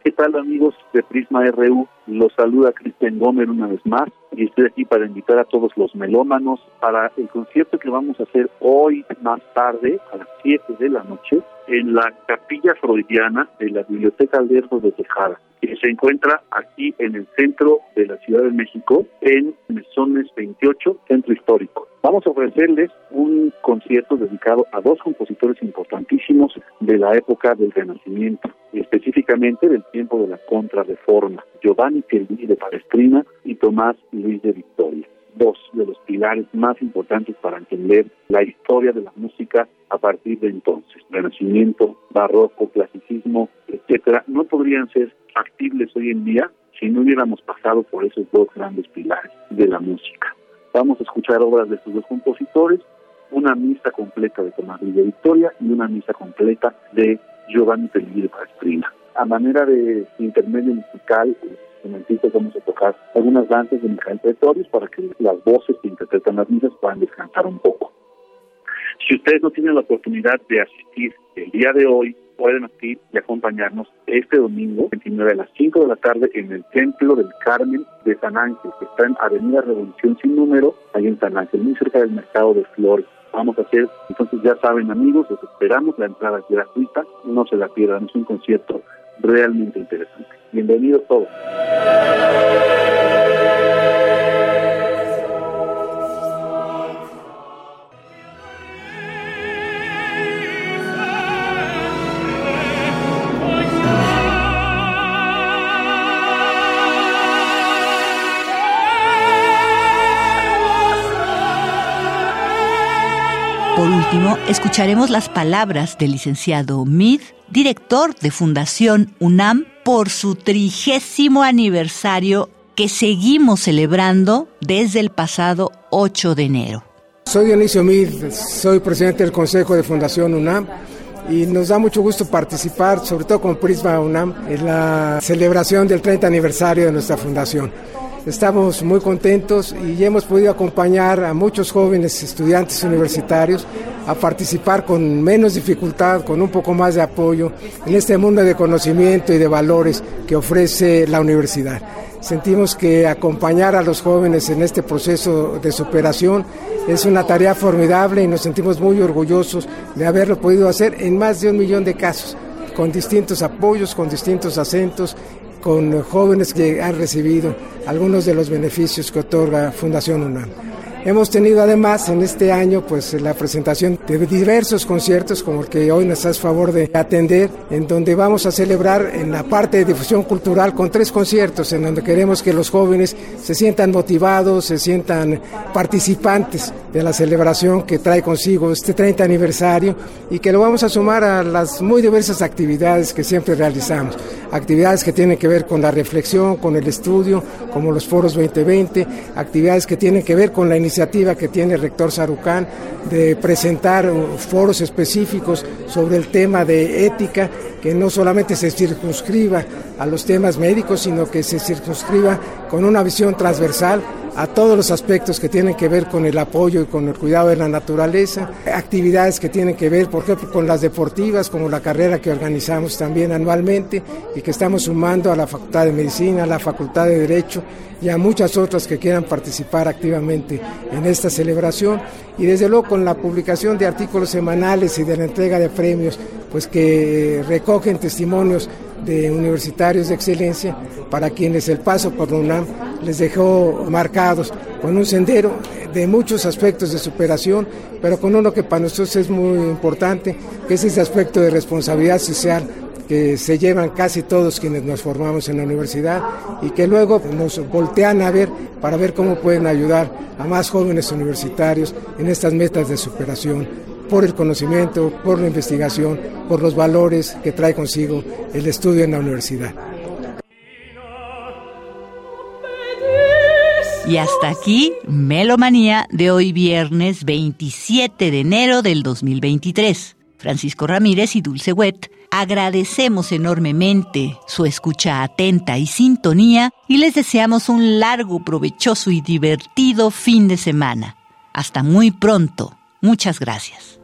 ¿Qué tal amigos de Prisma RU? Los saluda Cristian Gómez una vez más y estoy aquí para invitar a todos los melómanos para el concierto que vamos a hacer hoy más tarde a las 7 de la noche en la capilla freudiana de la Biblioteca Alberto de Tejada, que se encuentra aquí en el centro de la Ciudad de México, en Mesones 28, Centro Histórico. Vamos a ofrecerles un concierto dedicado a dos compositores importantísimos de la época del Renacimiento, específicamente del tiempo de la Contrarreforma, Giovanni Celli de Palestrina y Tomás Luis de Victoria dos de los pilares más importantes para entender la historia de la música a partir de entonces. Renacimiento, barroco, clasicismo, etcétera, no podrían ser factibles hoy en día si no hubiéramos pasado por esos dos grandes pilares de la música. Vamos a escuchar obras de estos dos compositores, una misa completa de Tomás de Victoria y una misa completa de Giovanni Pellegrini Palestrina. A manera de intermedio musical, momentito vamos a tocar algunas danzas de Mijael Pretorius para que las voces que interpretan las misas puedan descansar un poco. Si ustedes no tienen la oportunidad de asistir el día de hoy, pueden asistir y acompañarnos este domingo, 29 a las 5 de la tarde, en el Templo del Carmen de San Ángel, que está en Avenida Revolución sin número, ahí en San Ángel, muy cerca del mercado de flores. Vamos a hacer, entonces ya saben amigos, los esperamos, la entrada es gratuita, no se la pierdan, es un concierto realmente interesante. Bienvenidos todos. Por último, escucharemos las palabras del licenciado Mid, director de Fundación UNAM, por su trigésimo aniversario que seguimos celebrando desde el pasado 8 de enero. Soy Dionisio Mid, soy presidente del Consejo de Fundación UNAM y nos da mucho gusto participar, sobre todo con Prisma UNAM, en la celebración del 30 aniversario de nuestra fundación. Estamos muy contentos y hemos podido acompañar a muchos jóvenes estudiantes universitarios a participar con menos dificultad, con un poco más de apoyo en este mundo de conocimiento y de valores que ofrece la universidad. Sentimos que acompañar a los jóvenes en este proceso de superación es una tarea formidable y nos sentimos muy orgullosos de haberlo podido hacer en más de un millón de casos, con distintos apoyos, con distintos acentos con jóvenes que han recibido algunos de los beneficios que otorga Fundación UNAM. Hemos tenido además en este año pues la presentación de diversos conciertos como el que hoy nos hace favor de atender, en donde vamos a celebrar en la parte de difusión cultural con tres conciertos en donde queremos que los jóvenes se sientan motivados, se sientan participantes de la celebración que trae consigo este 30 aniversario y que lo vamos a sumar a las muy diversas actividades que siempre realizamos. Actividades que tienen que ver con la reflexión, con el estudio, como los foros 2020, actividades que tienen que ver con la iniciativa iniciativa que tiene el rector Sarucán de presentar foros específicos sobre el tema de ética, que no solamente se circunscriba a los temas médicos, sino que se circunscriba con una visión transversal a todos los aspectos que tienen que ver con el apoyo y con el cuidado de la naturaleza, actividades que tienen que ver, por ejemplo, con las deportivas, como la carrera que organizamos también anualmente y que estamos sumando a la Facultad de Medicina, a la Facultad de Derecho y a muchas otras que quieran participar activamente en esta celebración. Y desde luego con la publicación de artículos semanales y de la entrega de premios, pues que recogen testimonios de universitarios de excelencia para quienes el paso por la UNAM les dejó marcados con un sendero de muchos aspectos de superación, pero con uno que para nosotros es muy importante, que es ese aspecto de responsabilidad social que se llevan casi todos quienes nos formamos en la universidad y que luego nos voltean a ver para ver cómo pueden ayudar a más jóvenes universitarios en estas metas de superación por el conocimiento, por la investigación, por los valores que trae consigo el estudio en la universidad. Y hasta aquí, Melomanía de hoy viernes 27 de enero del 2023. Francisco Ramírez y Dulce Wet, agradecemos enormemente su escucha atenta y sintonía y les deseamos un largo, provechoso y divertido fin de semana. Hasta muy pronto. Muchas gracias.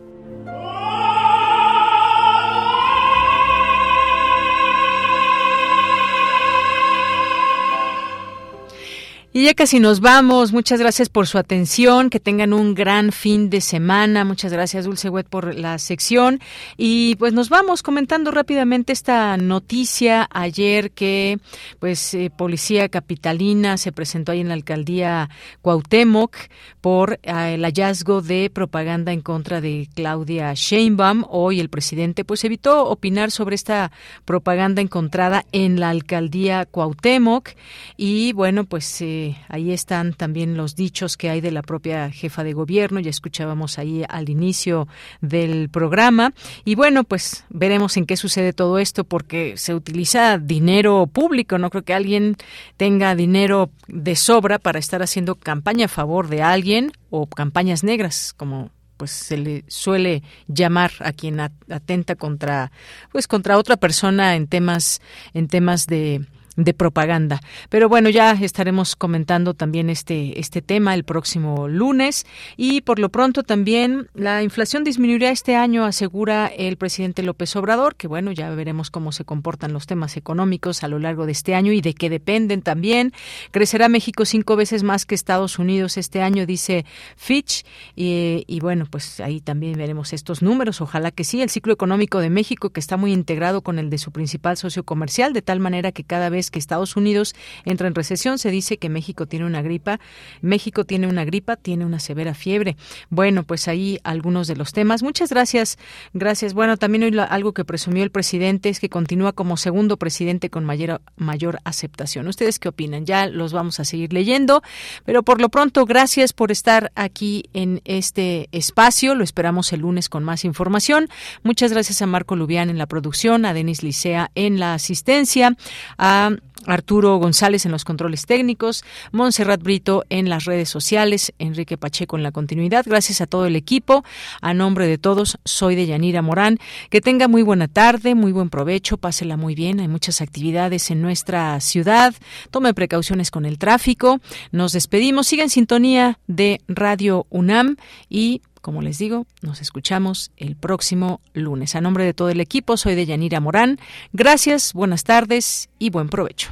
Y ya casi nos vamos. Muchas gracias por su atención. Que tengan un gran fin de semana. Muchas gracias, Dulce Wet, por la sección. Y pues nos vamos comentando rápidamente esta noticia ayer que pues eh, Policía Capitalina se presentó ahí en la alcaldía Cuauhtémoc por eh, el hallazgo de propaganda en contra de Claudia Sheinbaum. Hoy el presidente pues evitó opinar sobre esta propaganda encontrada en la alcaldía Cuauhtémoc. Y bueno, pues eh, ahí están también los dichos que hay de la propia jefa de gobierno, ya escuchábamos ahí al inicio del programa. Y bueno, pues veremos en qué sucede todo esto, porque se utiliza dinero público, no creo que alguien tenga dinero de sobra para estar haciendo campaña a favor de alguien o campañas negras, como pues se le suele llamar a quien atenta contra pues contra otra persona en temas en temas de de propaganda. Pero bueno, ya estaremos comentando también este, este tema el próximo lunes y por lo pronto también la inflación disminuirá este año, asegura el presidente López Obrador, que bueno, ya veremos cómo se comportan los temas económicos a lo largo de este año y de qué dependen también. Crecerá México cinco veces más que Estados Unidos este año, dice Fitch, y, y bueno, pues ahí también veremos estos números, ojalá que sí, el ciclo económico de México que está muy integrado con el de su principal socio comercial, de tal manera que cada vez que Estados Unidos entra en recesión, se dice que México tiene una gripa, México tiene una gripa, tiene una severa fiebre. Bueno, pues ahí algunos de los temas. Muchas gracias, gracias. Bueno, también hoy algo que presumió el presidente es que continúa como segundo presidente con mayor, mayor aceptación. ¿Ustedes qué opinan? Ya los vamos a seguir leyendo, pero por lo pronto, gracias por estar aquí en este espacio. Lo esperamos el lunes con más información. Muchas gracias a Marco Lubián en la producción, a Denis Licea en la asistencia, a Arturo González en los controles técnicos, Montserrat Brito en las redes sociales, Enrique Pacheco en la continuidad. Gracias a todo el equipo. A nombre de todos, soy de Yanira Morán. Que tenga muy buena tarde, muy buen provecho, pásela muy bien. Hay muchas actividades en nuestra ciudad. Tome precauciones con el tráfico. Nos despedimos. Siga en sintonía de Radio UNAM y como les digo, nos escuchamos el próximo lunes. A nombre de todo el equipo, soy de Yanira Morán. Gracias, buenas tardes y buen provecho.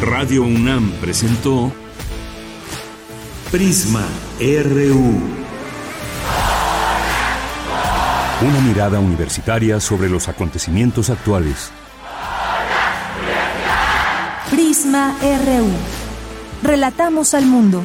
Radio UNAM presentó Prisma RU. Una mirada universitaria sobre los acontecimientos actuales. Prisma RU. Relatamos al mundo.